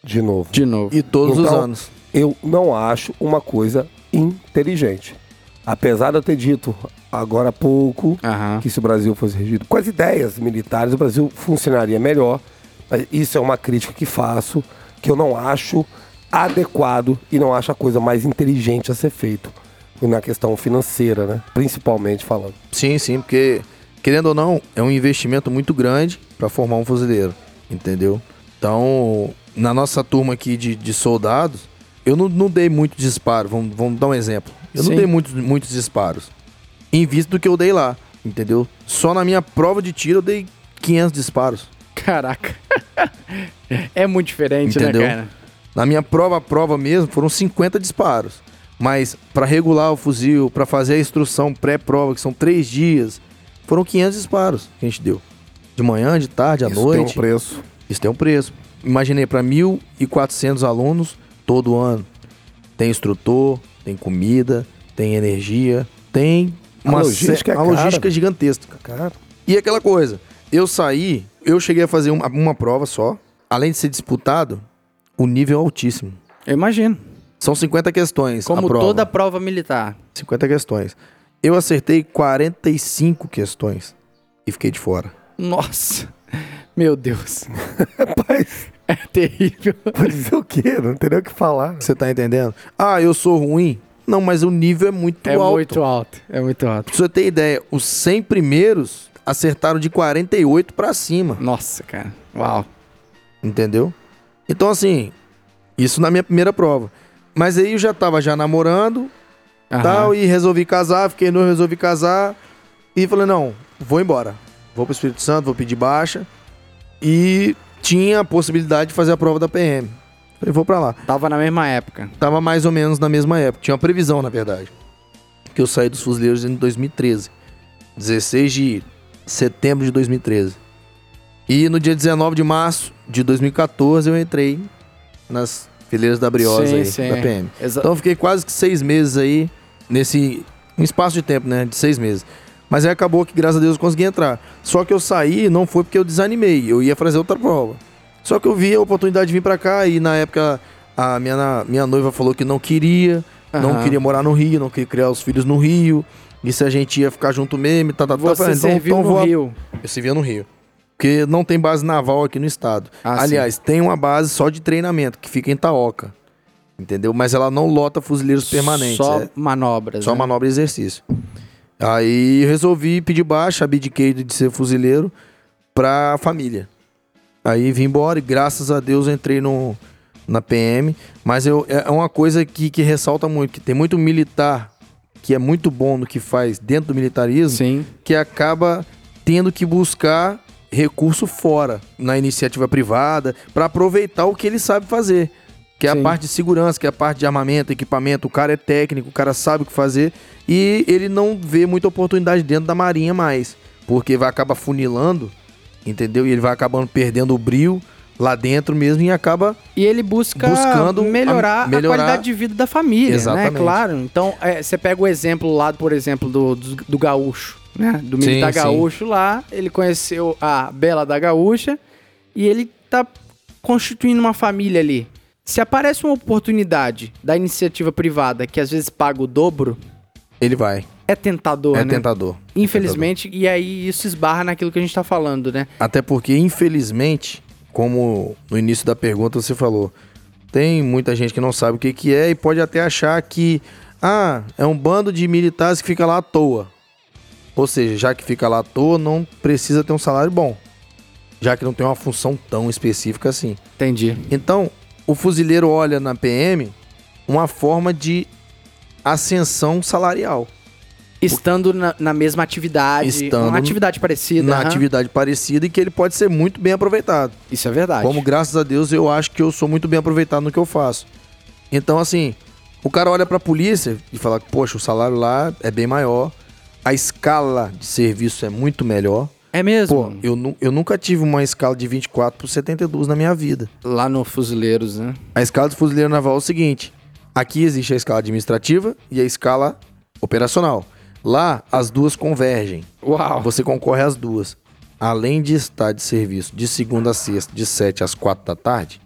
de novo. De novo. E todos os Então, anos. Eu não acho uma coisa inteligente. Apesar de eu ter dito agora há pouco Aham. que se o Brasil fosse regido com as ideias militares, o Brasil funcionaria melhor. Isso é uma crítica que faço, que eu não acho adequado e não acho a coisa mais inteligente a ser feito na questão financeira, né? Principalmente falando. Sim, sim, porque, querendo ou não, é um investimento muito grande para formar um fuzileiro, entendeu? Então, na nossa turma aqui de, de soldados, eu não, não dei muito disparo, vamos, vamos dar um exemplo. Eu Sim. não dei muitos, muitos disparos, em vista do que eu dei lá, entendeu? Só na minha prova de tiro eu dei 500 disparos. Caraca. é muito diferente, Entendeu? né, cara? Na minha prova, prova mesmo, foram 50 disparos. Mas para regular o fuzil, para fazer a instrução pré-prova, que são três dias, foram 500 disparos que a gente deu. De manhã, de tarde, à Isso noite. tem um preço. Isso tem um preço. Imaginei para 1.400 alunos todo ano. Tem instrutor, tem comida, tem energia, tem A logística é uma cara. logística gigantesca. Cara, E aquela coisa, eu saí, eu cheguei a fazer uma, uma prova só. Além de ser disputado, o nível é altíssimo. Eu imagino. São 50 questões. Como a prova. toda prova militar. 50 questões. Eu acertei 45 questões e fiquei de fora. Nossa. Meu Deus. rapaz, É terrível. dizer o quê? Não tem nem o que falar. Você tá entendendo? Ah, eu sou ruim? Não, mas o nível é muito É alto. muito alto. É muito alto. Pra você ter ideia, os 100 primeiros acertaram de 48 pra cima, Nossa, cara. Uau. entendeu? Então, assim, isso na minha primeira prova. Mas aí eu já tava já namorando, Aham. tal, e resolvi casar, fiquei no resolvi casar. E falei, não, vou embora. Vou pro Espírito Santo, vou pedir baixa. E tinha a possibilidade de fazer a prova da PM. Falei, vou pra lá. Tava na mesma época. Tava mais ou menos na mesma época. Tinha uma previsão, na verdade. Que eu saí dos fuzileiros em 2013. 16 de setembro de 2013. E no dia 19 de março de 2014 eu entrei nas fileiras da Briosa Sim, aí, sim. da PM. Exa- Então eu fiquei quase que seis meses aí nesse um espaço de tempo, né? De seis meses. Mas aí acabou que, graças a Deus, eu consegui entrar. Só que eu saí não foi porque eu desanimei. Eu ia fazer outra prova. Só que eu vi a oportunidade de vir pra cá e na época a minha, minha noiva falou que não queria, não Aham. queria morar no Rio, não queria criar os filhos no Rio. E se a gente ia ficar junto mesmo, tá, tá, tá. Você então- serviu então no Rio. Eu servia no Rio. Porque não tem base naval aqui no estado. Ah, Aliás, tem uma base só de treinamento, que fica em Taoca. Entendeu? Mas ela não lota fuzileiros permanentes. Só é manobras. só né? manobra e exercício. Aí resolvi pedir baixa, abdiquei de ser fuzileiro pra família. Aí vim embora e graças a Deus eu entrei no, na PM. Mas eu, é uma coisa que, que ressalta muito, que tem muito militar que é muito bom no que faz dentro do militarismo, Sim. que acaba tendo que buscar recurso fora, na iniciativa privada, para aproveitar o que ele sabe fazer. Que é Sim. a parte de segurança, que é a parte de armamento, equipamento. O cara é técnico, o cara sabe o que fazer. E ele não vê muita oportunidade dentro da marinha mais. Porque vai acabar funilando, entendeu? E ele vai acabando perdendo o brilho lá dentro mesmo e acaba E ele busca Buscando melhorar, a- melhorar- a qualidade de vida da família, Exatamente. né? Claro. Então, é, você pega o exemplo lá, por exemplo, do, do, do gaúcho, né? Do militar Sim, sim. gaúcho lá. Ele conheceu a Bela da Gaúcha e ele tá constituindo uma família ali. Se aparece uma oportunidade da iniciativa privada que às vezes paga o dobro, ele vai. é tentador, é né? tentador. Infelizmente, e aí isso esbarra naquilo que a gente tá falando, né? Até porque, infelizmente, como no início da pergunta você falou, tem muita gente que não sabe o que, que é e pode até achar que, ah, é um bando de militares que fica lá à toa. Ou seja, já que fica lá à toa, não precisa ter um salário bom. Já que não tem uma função tão específica assim. Entendi. Então, o fuzileiro olha na PM uma forma de ascensão salarial. Estando na, na mesma atividade, Estando uma atividade parecida. na aham. atividade parecida e que ele pode ser muito bem aproveitado. Isso é verdade. Como graças a Deus eu acho que eu sou muito bem aproveitado no que eu faço. Então, assim, o cara olha pra polícia e fala, poxa, o salário lá é bem maior, a escala de serviço é muito melhor. É mesmo? Pô, eu, eu nunca tive uma escala de 24 por 72 na minha vida. Lá no Fuzileiros, né? A escala do fuzileiro naval é o seguinte: aqui existe a escala administrativa e a escala operacional. Lá, as duas convergem. Uau. Você concorre às duas. Além de estar de serviço de segunda a sexta, de 7 às 4 da tarde,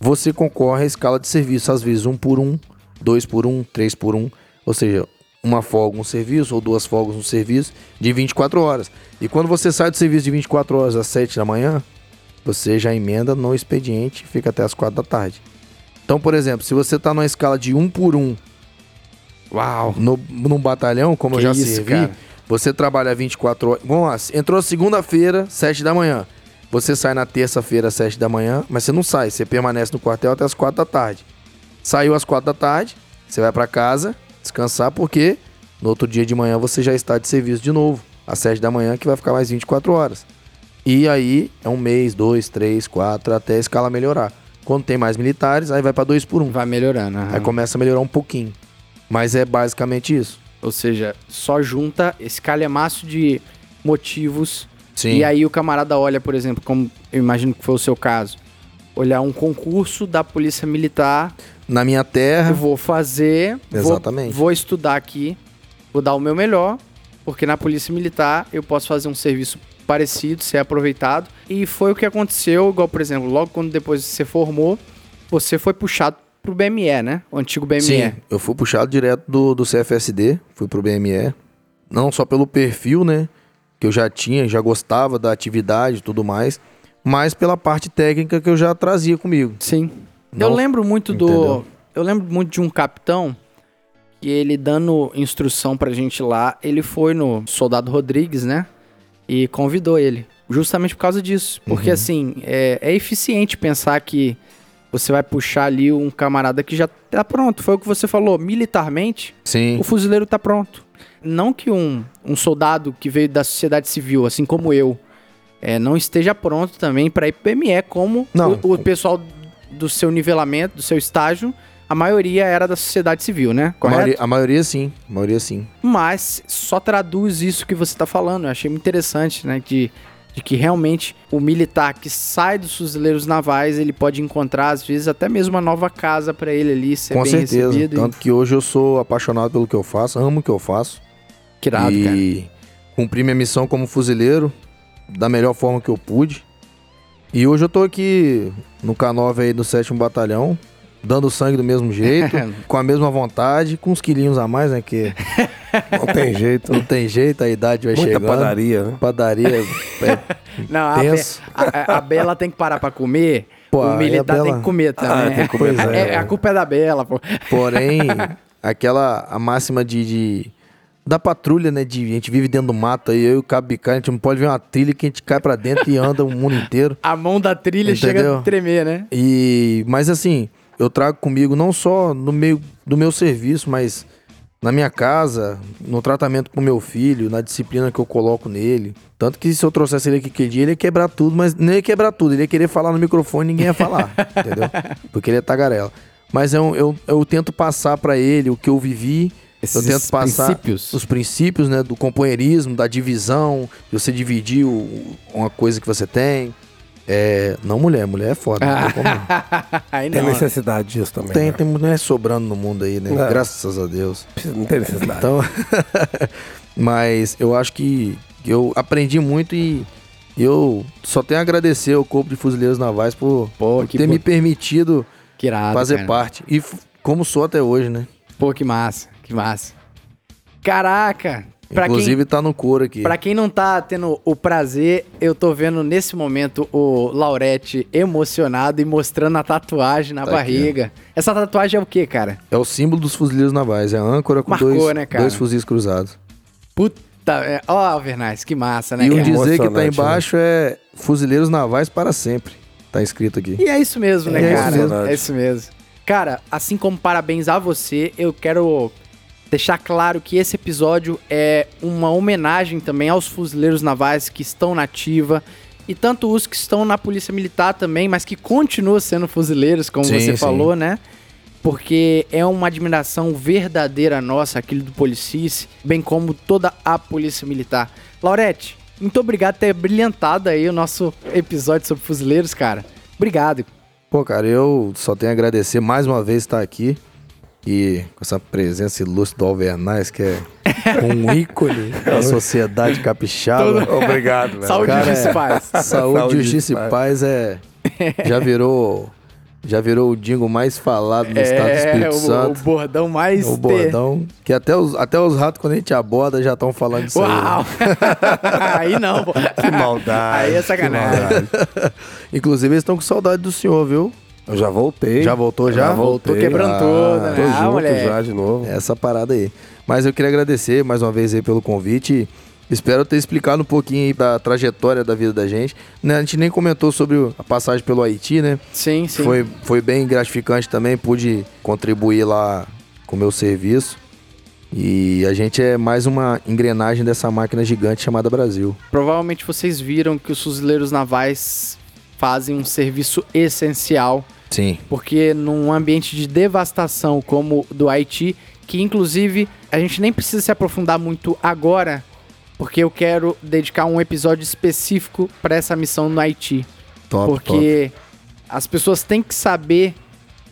você concorre à escala de serviço, às vezes um por um, dois por um, três por um, ou seja, uma folga no serviço ou duas folgas no serviço de 24 horas. E quando você sai do serviço de 24 horas às 7 da manhã, você já emenda no expediente e fica até às 4 da tarde. Então, por exemplo, se você está numa escala de um por um Uau. no, num batalhão, como Que eu já isso, servi, cara. você trabalha 24 horas. Vamos lá, entrou segunda-feira, 7 da manhã. Você sai na terça-feira, 7 da manhã, mas você não sai, você permanece no quartel até as 4 da tarde. Saiu às 4 da tarde, você vai pra casa descansar, porque no outro dia de manhã você já está de serviço de novo, às 7 da manhã, que vai ficar mais 24 horas. E aí é um mês, dois, três, quatro, até a escala melhorar. Quando tem mais militares, aí vai pra 2 por 1. Um. Vai melhorando. aham. Aí começa a melhorar um pouquinho. Mas é basicamente isso. Ou seja, só junta esse calhamaço de motivos. Sim. E aí o camarada olha, por exemplo, como eu imagino que foi o seu caso. Olhar um concurso da Polícia Militar, Na minha eu terra, vou fazer, vou- Exatamente. Vou, estudar aqui, vou dar o meu melhor, porque na Polícia Militar eu posso fazer um serviço parecido, ser aproveitado. E foi o que aconteceu, igual, por exemplo, logo quando depois você formou, você foi puxado pro BME, né? O antigo BME. sim, eu fui puxado direto do, do CFSD, fui pro BME. Não só pelo perfil, né? Que eu já tinha, já gostava da atividade e tudo mais, mas pela parte técnica que eu já trazia comigo. Sim. Não- eu lembro muito do. Entendeu? Eu lembro muito de um capitão E ele dando instrução pra gente lá, ele foi no Soldado Rodrigues, né? E convidou ele. Justamente por causa disso. Porque, assim, é, é eficiente pensar que você vai puxar ali um camarada que já tá pronto. Foi o que você falou. Militarmente, Sim. o fuzileiro tá pronto. Não que um, um soldado que veio da sociedade civil, assim como eu, é, não esteja pronto também para ir pro PME, como o, o pessoal do seu nivelamento, do seu estágio, a maioria era da sociedade civil, né? A Correto? maioria, a maioria sim. A maioria sim. Mas só traduz isso que você tá falando. Eu achei muito interessante, né? De, de que realmente o militar que sai dos fuzileiros navais, ele pode encontrar, às vezes, até mesmo uma nova casa para ele ali, ser Com bem certeza. recebido. Tanto que hoje eu sou apaixonado pelo que eu faço, amo o que eu faço. e que irado, cara. e cumpri minha missão como fuzileiro da melhor forma que eu pude. E hoje eu tô aqui no K9 aí do 7 Batalhão, dando sangue do mesmo jeito, com a mesma vontade, com uns quilinhos a mais, né? Que Não tem jeito. não tem jeito, a idade vai Muita chegando. padaria, né? Padaria. é, Não, a, Be a, a Bela tem que parar pra comer. Pô, o militar tem Bela- que comer também. Ah, tem que comer É, também. a culpa é da Bela, pô. porém, aquela a máxima de, de- da patrulha, né? De, a gente vive dentro do mato aí, eu e o Cabo Bicar, a gente não pode ver uma trilha que a gente cai pra dentro e anda o mundo inteiro. A mão da trilha chega Entendeu? a tremer, né? E, mas assim, eu trago comigo não só no meio do meu serviço, mas na minha casa, no tratamento com meu filho, na disciplina que eu coloco nele. Tanto que se eu trouxesse ele aqui aquele dia, ele ia quebrar tudo, mas não ia quebrar tudo, ele ia querer falar no microfone e ninguém ia falar, entendeu? Porque ele é tagarela. Mas eu, eu, eu tento passar pra ele o que eu vivi, eu tento passar princípios. os princípios, né, do companheirismo, da divisão, de você dividir o- uma coisa que você tem. É, não mulher, mulher é foda. Não tem como não. Aí Tem não. necessidade disso também. Tem, né? tem mulher sobrando no mundo aí, né? É. Graças a Deus. Não tem necessidade. Então, mas eu acho que eu aprendi muito e eu só tenho a agradecer ao Corpo de Fuzileiros Navais por, Pô, por que ter pô- me permitido Que irado, fazer cara. parte. E como sou até hoje, né? Pô, que massa, que massa. Caraca! Pra Inclusive quem, tá no couro aqui. pra quem não tá tendo o prazer, eu tô vendo nesse momento o Laurete emocionado e mostrando a tatuagem na Tá aqui, barriga. Essa tatuagem é o que, cara? É o símbolo dos Fuzileiros Navais. É a âncora com Marcou, dois, né, dois fuzis cruzados. Puta, é- ó, Alvernais, que massa, né? E um cara? dizer que tá emocionante, embaixo é Fuzileiros Navais para sempre. Tá escrito aqui. E é isso mesmo, né, É isso cara? mesmo. É isso mesmo. Cara, assim como parabéns a você, eu quero deixar claro que esse episódio é uma homenagem também aos fuzileiros navais que estão na ativa e tanto os que estão na polícia militar também, mas que continuam sendo fuzileiros, como Sim, você sim. falou, né? Porque é uma admiração verdadeira nossa, aquilo do Policice, bem como toda a polícia militar. Laurete, muito obrigado por ter brilhantado aí o nosso episódio sobre fuzileiros, cara. Obrigado. Pô, cara, eu só tenho a agradecer mais uma vez estar aqui. E com essa presença ilustre do Alvernais, que é um ícone da sociedade capixaba. Obrigado, velho. Saúde, cara, justiça e é- paz. Saúde, Saúde, justiça e paz. é. Já virou. Já virou o jingle mais falado no estado do Espírito É, o, o Santo. bordão mais... O bordão. Que até os, até os ratos, quando a gente aborda, já estão falando disso aí. né? Uau! aí não, pô. Que maldade. Aí é sacanagem. Inclusive, eles estão com saudade do senhor, viu? Eu já voltei. Já voltou já? Já Voltou voltei. quebrando Ah, tudo, né? Tô Ah, junto moleque. já de novo. essa parada aí. Mas eu queria agradecer mais uma vez aí pelo convite. Espero ter explicado um pouquinho aí da trajetória da vida da gente. Né, A gente nem comentou sobre a passagem pelo Haiti, né? Sim, sim. Foi, foi bem gratificante também, pude contribuir lá com o meu serviço. E a gente é mais uma engrenagem dessa máquina gigante chamada Brasil. Provavelmente vocês viram que os fuzileiros navais fazem um serviço essencial, Sim. porque num ambiente de devastação como o do Haiti, que inclusive a gente nem precisa se aprofundar muito agora, porque eu quero dedicar um episódio específico para essa missão no Haiti. Top, top. porque as pessoas têm que saber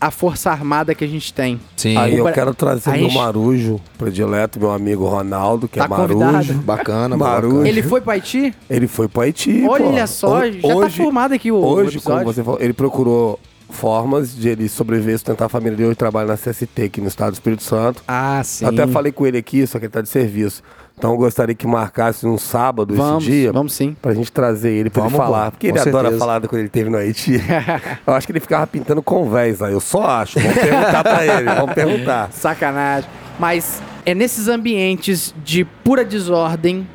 a força armada que a gente tem. Sim. Aí eu quero trazer Aí meu enche- marujo predileto, meu amigo Ronaldo, que Tá é marujo. convidado. Bacana, Marujo. bacana. Ele foi para Haiti? Ele foi pro Haiti, Olha pô. só, Ho- já tá formado aqui o Hoje, episódio. como você falou, ele procurou formas de ele sobreviver, sustentar a família dele. Ele trabalha na CST aqui no estado do Espírito Santo. Ah, sim. Até falei com ele aqui, só que ele tá de serviço. Então eu gostaria que marcasse um sábado Vamos, esse dia. vamos sim. Pra gente trazer ele pra Vamos, ele falar. Porque ele adora certeza. falar quando ele teve no Haiti. eu acho que ele ficava pintando convés aí. Eu só acho. Vamos perguntar pra ele. Vamos perguntar. Sacanagem. Mas é nesses ambientes de pura desordem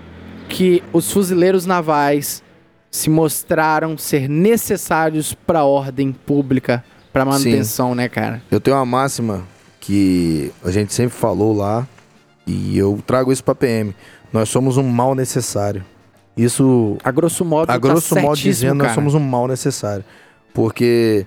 que os fuzileiros navais se mostraram ser necessários para a ordem pública, para manutenção, né, cara? Eu tenho uma máxima que a gente sempre falou lá e eu trago isso pra PM. Nós somos um mal necessário. Isso, A grosso modo, a grosso tá modo certíssimo, dizendo, nós cara. somos um mal necessário. Porque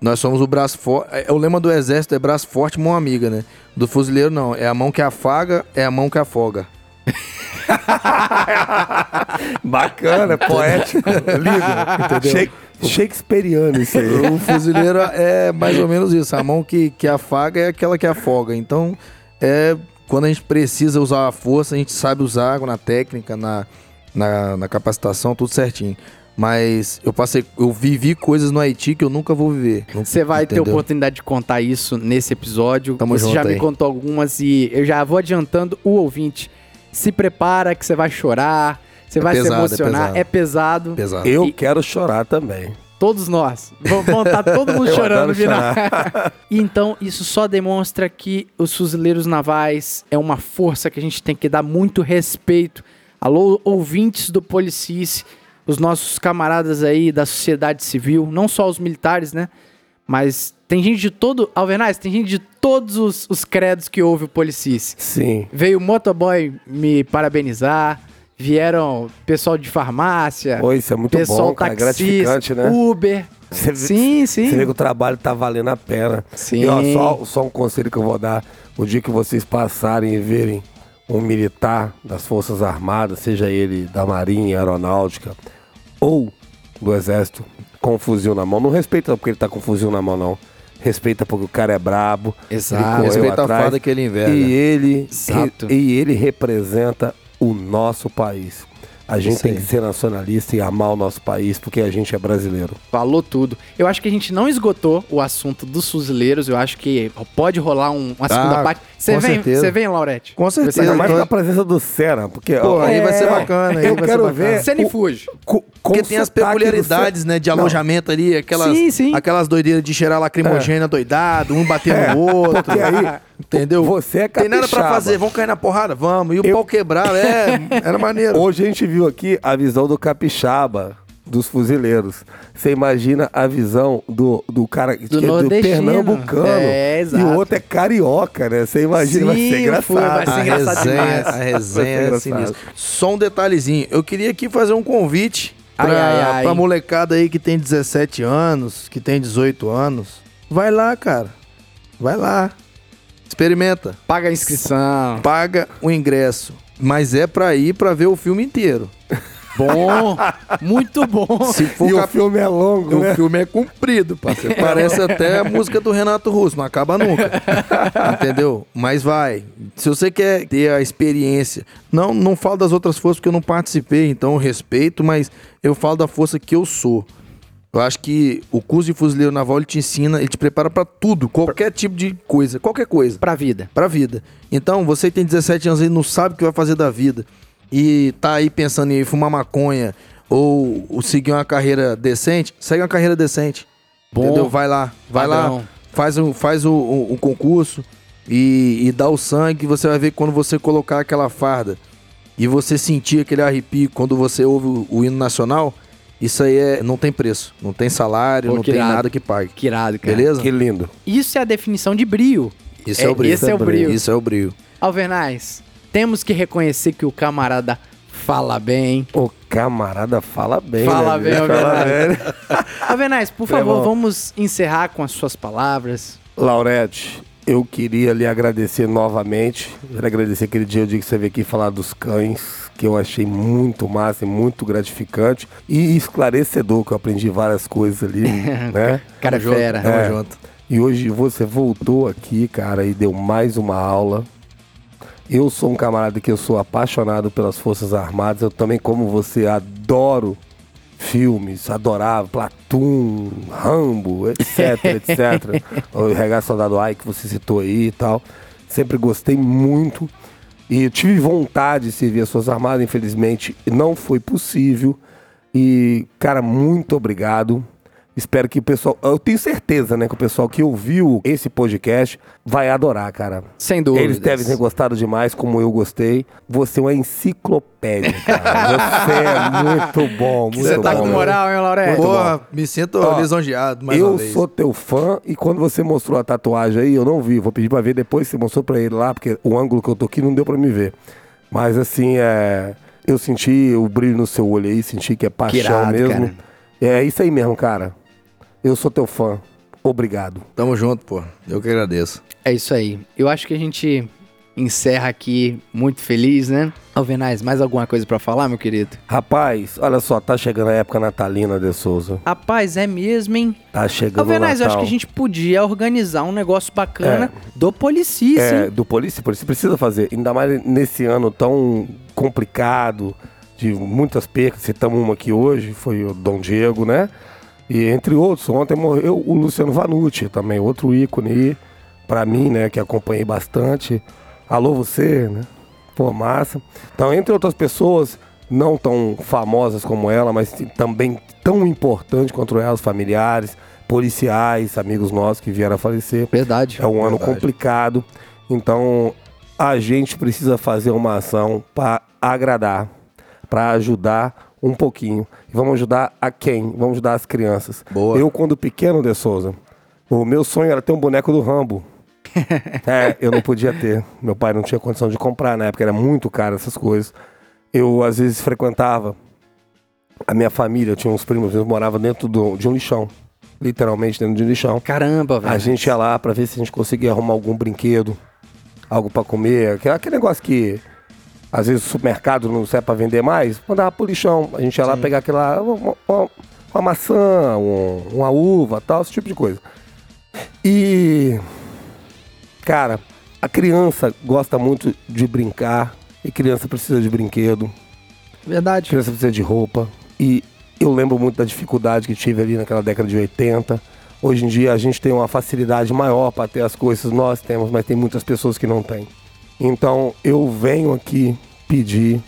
nós somos o braço forte. O lema do exército é braço forte, mão amiga, né? Do fuzileiro, não. É a mão que afaga, é a mão que afoga. Bacana, poético. Lindo. Shake- Shakespeareano isso aí. O fuzileiro é mais ou menos isso. A mão que, que afaga é aquela que afoga. Então, é quando a gente precisa usar a força, a gente sabe usar na técnica, na, na, na capacitação, tudo certinho. Mas eu passei, eu vivi coisas no Haiti que eu nunca vou viver. Você vai ter entendeu? oportunidade de contar isso nesse episódio. Tamo você junto já me aí. contou algumas e eu já vou adiantando o ouvinte. Se prepara que você vai chorar, você vai se pesado, é emocionar. pesado. É pesado. Pesado. Eu E- quero chorar também. Todos nós. Vamos estar todo mundo chorando no final. E então, isso só demonstra que os fuzileiros navais é uma força que a gente tem que dar muito respeito. Alô, ouvintes do Policice, os nossos camaradas aí da sociedade civil, não só os militares, né? Mas tem gente de todo. Alvenaz, tem gente de todos os, os credos que ouve o Policice. Sim. Veio o motoboy me parabenizar. Vieram pessoal de farmácia. Pô, isso é muito pessoal bom, cara. taxista, Gratificante, né? Uber. Vê- sim, sim. Você vê que o trabalho tá valendo a pena. Sim. E ó, só, só um conselho que eu vou dar. O dia que vocês passarem e verem um militar das Forças Armadas, seja ele da Marinha, Aeronáutica ou do Exército, com um fuzil na mão, não respeita porque ele tá com um fuzil na mão, não. Respeita porque o cara é brabo. Exato. Respeita a atrás, fada que ele enverga. E ele, Exato. e ele representa o nosso país. A gente Isso tem aí. que ser nacionalista e amar o nosso país porque a gente é brasileiro. Falou tudo. Eu acho que a gente não esgotou o assunto dos fuzileiros. Eu acho que pode rolar um- uma segunda Ah, parte. Você com vem, certeza. você vem, Laurete? Com certeza. Ainda mais com a presença do Senna, porque... Pô, ó, aí vai ser é, bacana, aí eu vai ser quero bacana. ver... Você nem o- fuge. Porque tem as peculiaridades, né, de Não, alojamento ali, aquelas, Sim, sim. aquelas doideiras de cheirar lacrimogênea doidado, um batendo no outro. porque aí, entendeu? você é Tem nada pra capixaba. fazer, vamos cair na porrada? Vamos. E o Eu- pau quebrar, é, era maneiro. Hoje a gente viu aqui a visão do capixaba dos fuzileiros. Você imagina a visão do, do cara que é do pernambucano. É, e exato. o outro é carioca, né? Você imagina, vai ser Sim, engraçado. vai ser a engraçado resenha, demais. a Vai resenha ser é engraçado. sinistra. Só um detalhezinho. Eu queria aqui fazer um convite Ai, pra, ai, ai. pra molecada aí que tem 17 anos, que tem 18 anos. Vai lá, cara. Vai lá. Experimenta. Paga a inscrição. Paga o ingresso. Mas é pra ir pra ver o filme inteiro. Bom, muito bom. Se for E o cap- filme é longo, O né? filme é comprido, parceiro. Parece até a música do Renato Russo, não acaba nunca. Entendeu? Mas vai. Se você quer ter a experiência, não, não falo das outras forças porque eu não participei, então eu respeito, mas eu falo da força que eu sou. Eu acho que o curso de fuzileiro naval ele te ensina, ele te prepara pra tudo, qualquer tipo de coisa, qualquer coisa Pra vida. pra vida. Então, você que tem 17 anos e não sabe o que vai fazer da vida e tá aí pensando em fumar maconha ou, ou seguir uma carreira decente, segue uma carreira decente. Bom. Entendeu? Vai lá, vai Padrão. lá, faz o, faz o, o- o concurso e, e dá o sangue, você vai ver que quando você colocar aquela farda e você sentir aquele arrepio quando você ouve o, o hino nacional, isso aí é, não tem preço, não tem salário, Pô, não tem irado. nada que pague. Que irado, cara. Beleza? Que lindo. Isso é a definição de brio. Isso é, o brilho. Esse é o brio. Isso é o brilho. Alvernais, temos que reconhecer que o camarada fala bem. O camarada fala bem, Fala né, bem, bem. Alvernais, por favor, vamos encerrar com as suas palavras. Laurete, eu queria lhe agradecer novamente. Quero agradecer aquele dia dia que você veio aqui falar dos cães, que eu achei muito massa e muito gratificante. E esclarecedor, que eu aprendi várias coisas ali, né? Cara fera. tamo É. junto. E hoje você voltou aqui, cara, e deu mais uma aula. Eu sou um camarada que eu sou apaixonado pelas Forças Armadas. Eu também, como você, adoro filmes, adorava Platoon, Rambo, etc, etc. o Regaço Soldado Ai que você citou aí e tal. Sempre gostei muito. E tive vontade de servir as Forças Armadas, infelizmente não foi possível. E, cara, muito obrigado. Espero que o pessoal. Eu tenho certeza, né? Que o pessoal que ouviu esse podcast vai adorar, cara. Sem dúvida. Eles devem ter gostado demais, como eu gostei. Você é uma enciclopédia, cara. Você é muito bom, muito Você tá bom. com moral, hein, Laurete? Porra, me sinto Ó, lisonjeado mais uma eu vez. sou teu fã e quando você mostrou a tatuagem aí, eu não vi. Vou pedir pra ver depois. Você mostrou pra ele lá, porque o ângulo que eu tô aqui não deu pra me ver. Mas assim, é. Eu senti o brilho no seu olho aí, senti que é paixão irado, mesmo. cara. É isso aí mesmo, cara. Eu sou teu fã. Obrigado. Tamo junto, pô. Eu que agradeço. É isso aí. Eu acho que a gente encerra aqui muito feliz, né? Alvenaz, mais alguma coisa pra falar, meu querido? Rapaz, olha só, tá chegando a época natalina de Souza. Rapaz, é mesmo, hein? Tá chegando Alvenaz, o eu Natal. acho que a gente podia organizar um negócio bacana do Policice, É, hein? do polícia, polícia precisa fazer. Ainda mais nesse ano tão complicado, de muitas percas. Citamos uma aqui hoje, foi o Dom Diego, né? E entre outros, ontem morreu o Luciano Vanucci, também outro ícone pra mim, né, que acompanhei bastante. Alô você, né? Pô, massa. Então, entre outras pessoas, não tão famosas como ela, mas também tão importante quanto elas, familiares, policiais, amigos nossos que vieram a falecer. Verdade. É um ano Verdade. complicado. Então, a gente precisa fazer uma ação para agradar, para ajudar um pouquinho. E vamos ajudar a quem? Vamos ajudar as crianças. Boa. Eu, quando pequeno, De Souza, o meu sonho era ter um boneco do Rambo. é, eu não podia ter. Meu pai não tinha condição de comprar, na época era muito caro essas coisas. Eu, às vezes, frequentava a minha família, eu tinha uns primos, eu morava dentro do- de um lixão. Literalmente dentro de um lixão. Caramba, velho. A gente ia lá pra ver se a gente conseguia arrumar algum brinquedo, algo pra comer, aquele negócio que às vezes o supermercado não serve pra vender mais, mandava pro lixão. A gente ia lá pegar aquela uma, uma- uma maçã, um- uma uva, tal, esse tipo de coisa. E cara, a criança gosta muito de brincar e criança precisa de brinquedo. Verdade. Criança precisa de roupa. E eu lembro muito da dificuldade que tive ali naquela década de 80. Hoje em dia a gente tem uma facilidade maior para ter as coisas, nós temos, mas tem muitas pessoas que não têm. Então eu venho aqui pedir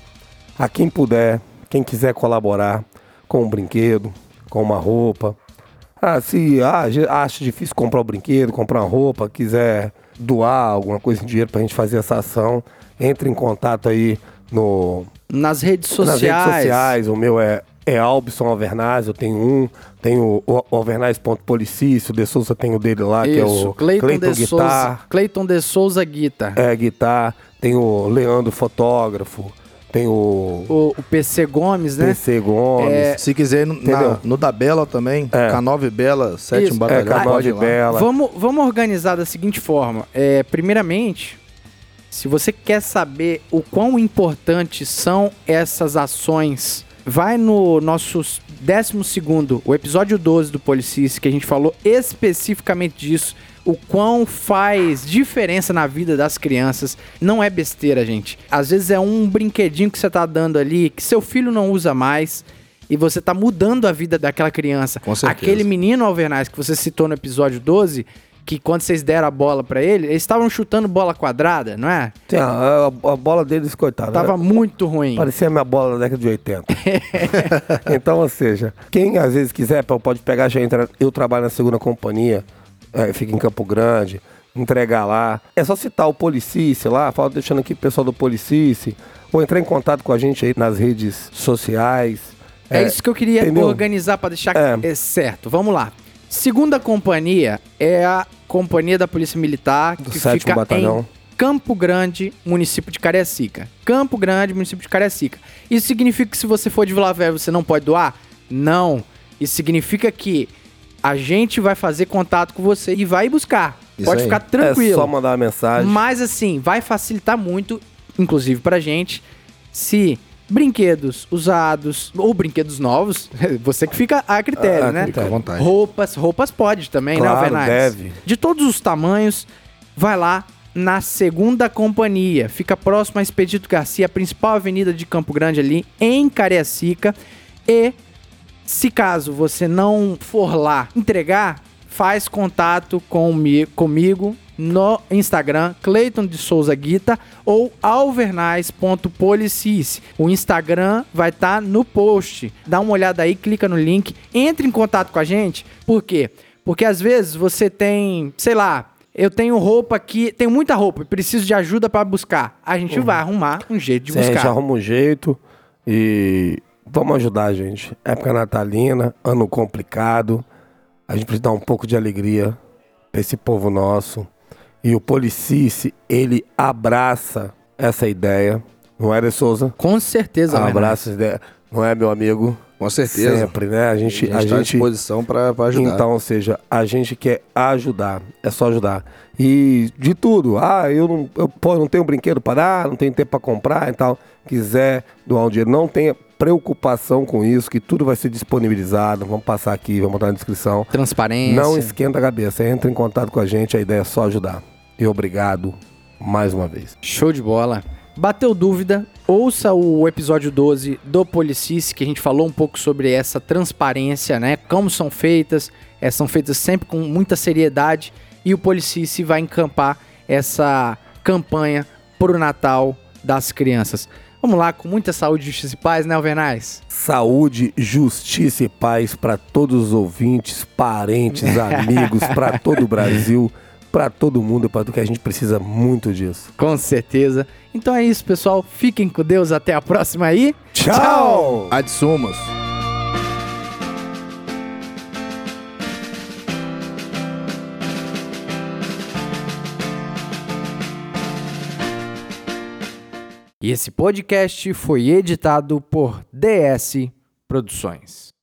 a quem puder, quem quiser colaborar com um brinquedo, com uma roupa. Ah, se ah, acha difícil comprar o brinquedo, comprar uma roupa, quiser doar alguma coisa em dinheiro pra gente fazer essa ação, entre em contato aí no, Nas redes nas sociais. redes sociais, o meu é, é Albson Alvernaz, eu tenho um, tenho o o alvernaz.policice, o De Souza tem o dele lá, que é Isso, o Cleiton, Cleiton de Souza. Guitar, Cleiton de Souza Guitar. é, guitar, tem o Leandro Fotógrafo, tem o O, o PC Gomes, né? PC Gomes, É, Se quiser, no, na- no da Bela também, É. K9 Bela, sétimo Isso, batalhão, é, pode ir K9 lá. Bela. Vamos, vamos organizar da seguinte forma. É, primeiramente, se você quer saber o quão importantes são essas ações, vai no nosso 12, o episódio 12 do Policis, que a gente falou especificamente disso. O quão faz diferença na vida das crianças. Não é besteira, gente. Às vezes é um brinquedinho que você tá dando ali, que seu filho não usa mais. E você tá mudando a vida daquela criança. Com certeza. Aquele menino Alvernaz que você citou no episódio 12, que quando vocês deram a bola pra ele, eles estavam chutando bola quadrada, não é? Tem a, a- bola deles, coitada. Tava muito ruim. Parecia a minha bola da década de 80. então, ou seja, quem às vezes quiser, pode pegar, já entra. Eu trabalho na segunda companhia, é, fica em Campo Grande, entregar lá. É só citar o Policice lá, fala deixando aqui o pessoal do Policice, ou entrar em contato com a gente aí nas redes sociais. É, isso que eu queria entendeu? organizar pra deixar É. é, certo. Vamos lá. Segunda companhia é a companhia da Polícia Militar Do que fica batalhão. em Campo Grande, município de Cariacica. Campo Grande, município de Cariacica. Isso significa que se você for de Vila Velha você não pode doar? Não. Isso significa que a gente vai fazer contato com você e vai buscar. Isso pode aí. ficar tranquilo. É só mandar uma mensagem. Mas assim, vai facilitar muito, inclusive pra gente, se brinquedos usados ou brinquedos novos, você que fica a critério, Ah, né? Fica à vontade. Roupas, roupas pode também, Claro, né, Alvernaz? deve. De todos os tamanhos, vai lá na segunda companhia. Fica próximo a Expedito Garcia, a principal avenida de Campo Grande ali, em Cariacica. E se caso você não for lá entregar, faz contato comi- comigo no Instagram, Cleiton de Souza Guita ou alvernais.policice. O Instagram vai estar no post. Dá uma olhada aí, clica no link, entre em contato com a gente. Por quê? Porque às vezes você tem, sei lá, eu tenho roupa aqui, tenho muita roupa e preciso de ajuda para buscar. A gente vai arrumar um jeito de Sim, a gente buscar. arruma um jeito e vamos ajudar, gente. Época natalina, ano complicado. A gente precisa dar um pouco de alegria pra esse povo nosso. E o Policice, ele abraça essa ideia. Não é, De Souza? Com certeza. Abraça essa ideia. Não é, meu amigo? Com certeza. Sempre, né? A gente, a gente está à disposição para ajudar. Então, ou seja, a gente quer ajudar, é só ajudar. E de tudo, ah, eu não, eu, pô, não tenho brinquedo para dar, não tenho tempo para comprar e tal. Quiser doar um dinheiro, não tenha preocupação com isso, que tudo vai ser disponibilizado. Vamos passar aqui, vamos botar na descrição. Transparência. Não esquenta a cabeça, entra em contato com a gente, a ideia é só ajudar. E obrigado mais uma vez. Show de bola. Bateu dúvida? Ouça o episódio 12 do Policice, que a gente falou um pouco sobre essa transparência, né? Como são feitas, eh, são feitas sempre com muita seriedade e o Policice vai encampar essa campanha pro Natal das crianças. Vamos lá, com muita saúde, justiça e paz, né, Alvernais? Saúde, justiça e paz para todos os ouvintes, parentes, amigos, para todo o Brasil, para todo mundo, para que a gente precisa muito disso. Com certeza. Então é isso, pessoal. Fiquem com Deus. Até a próxima aí. Tchau! Ad sumas. E esse podcast foi editado por DS Produções.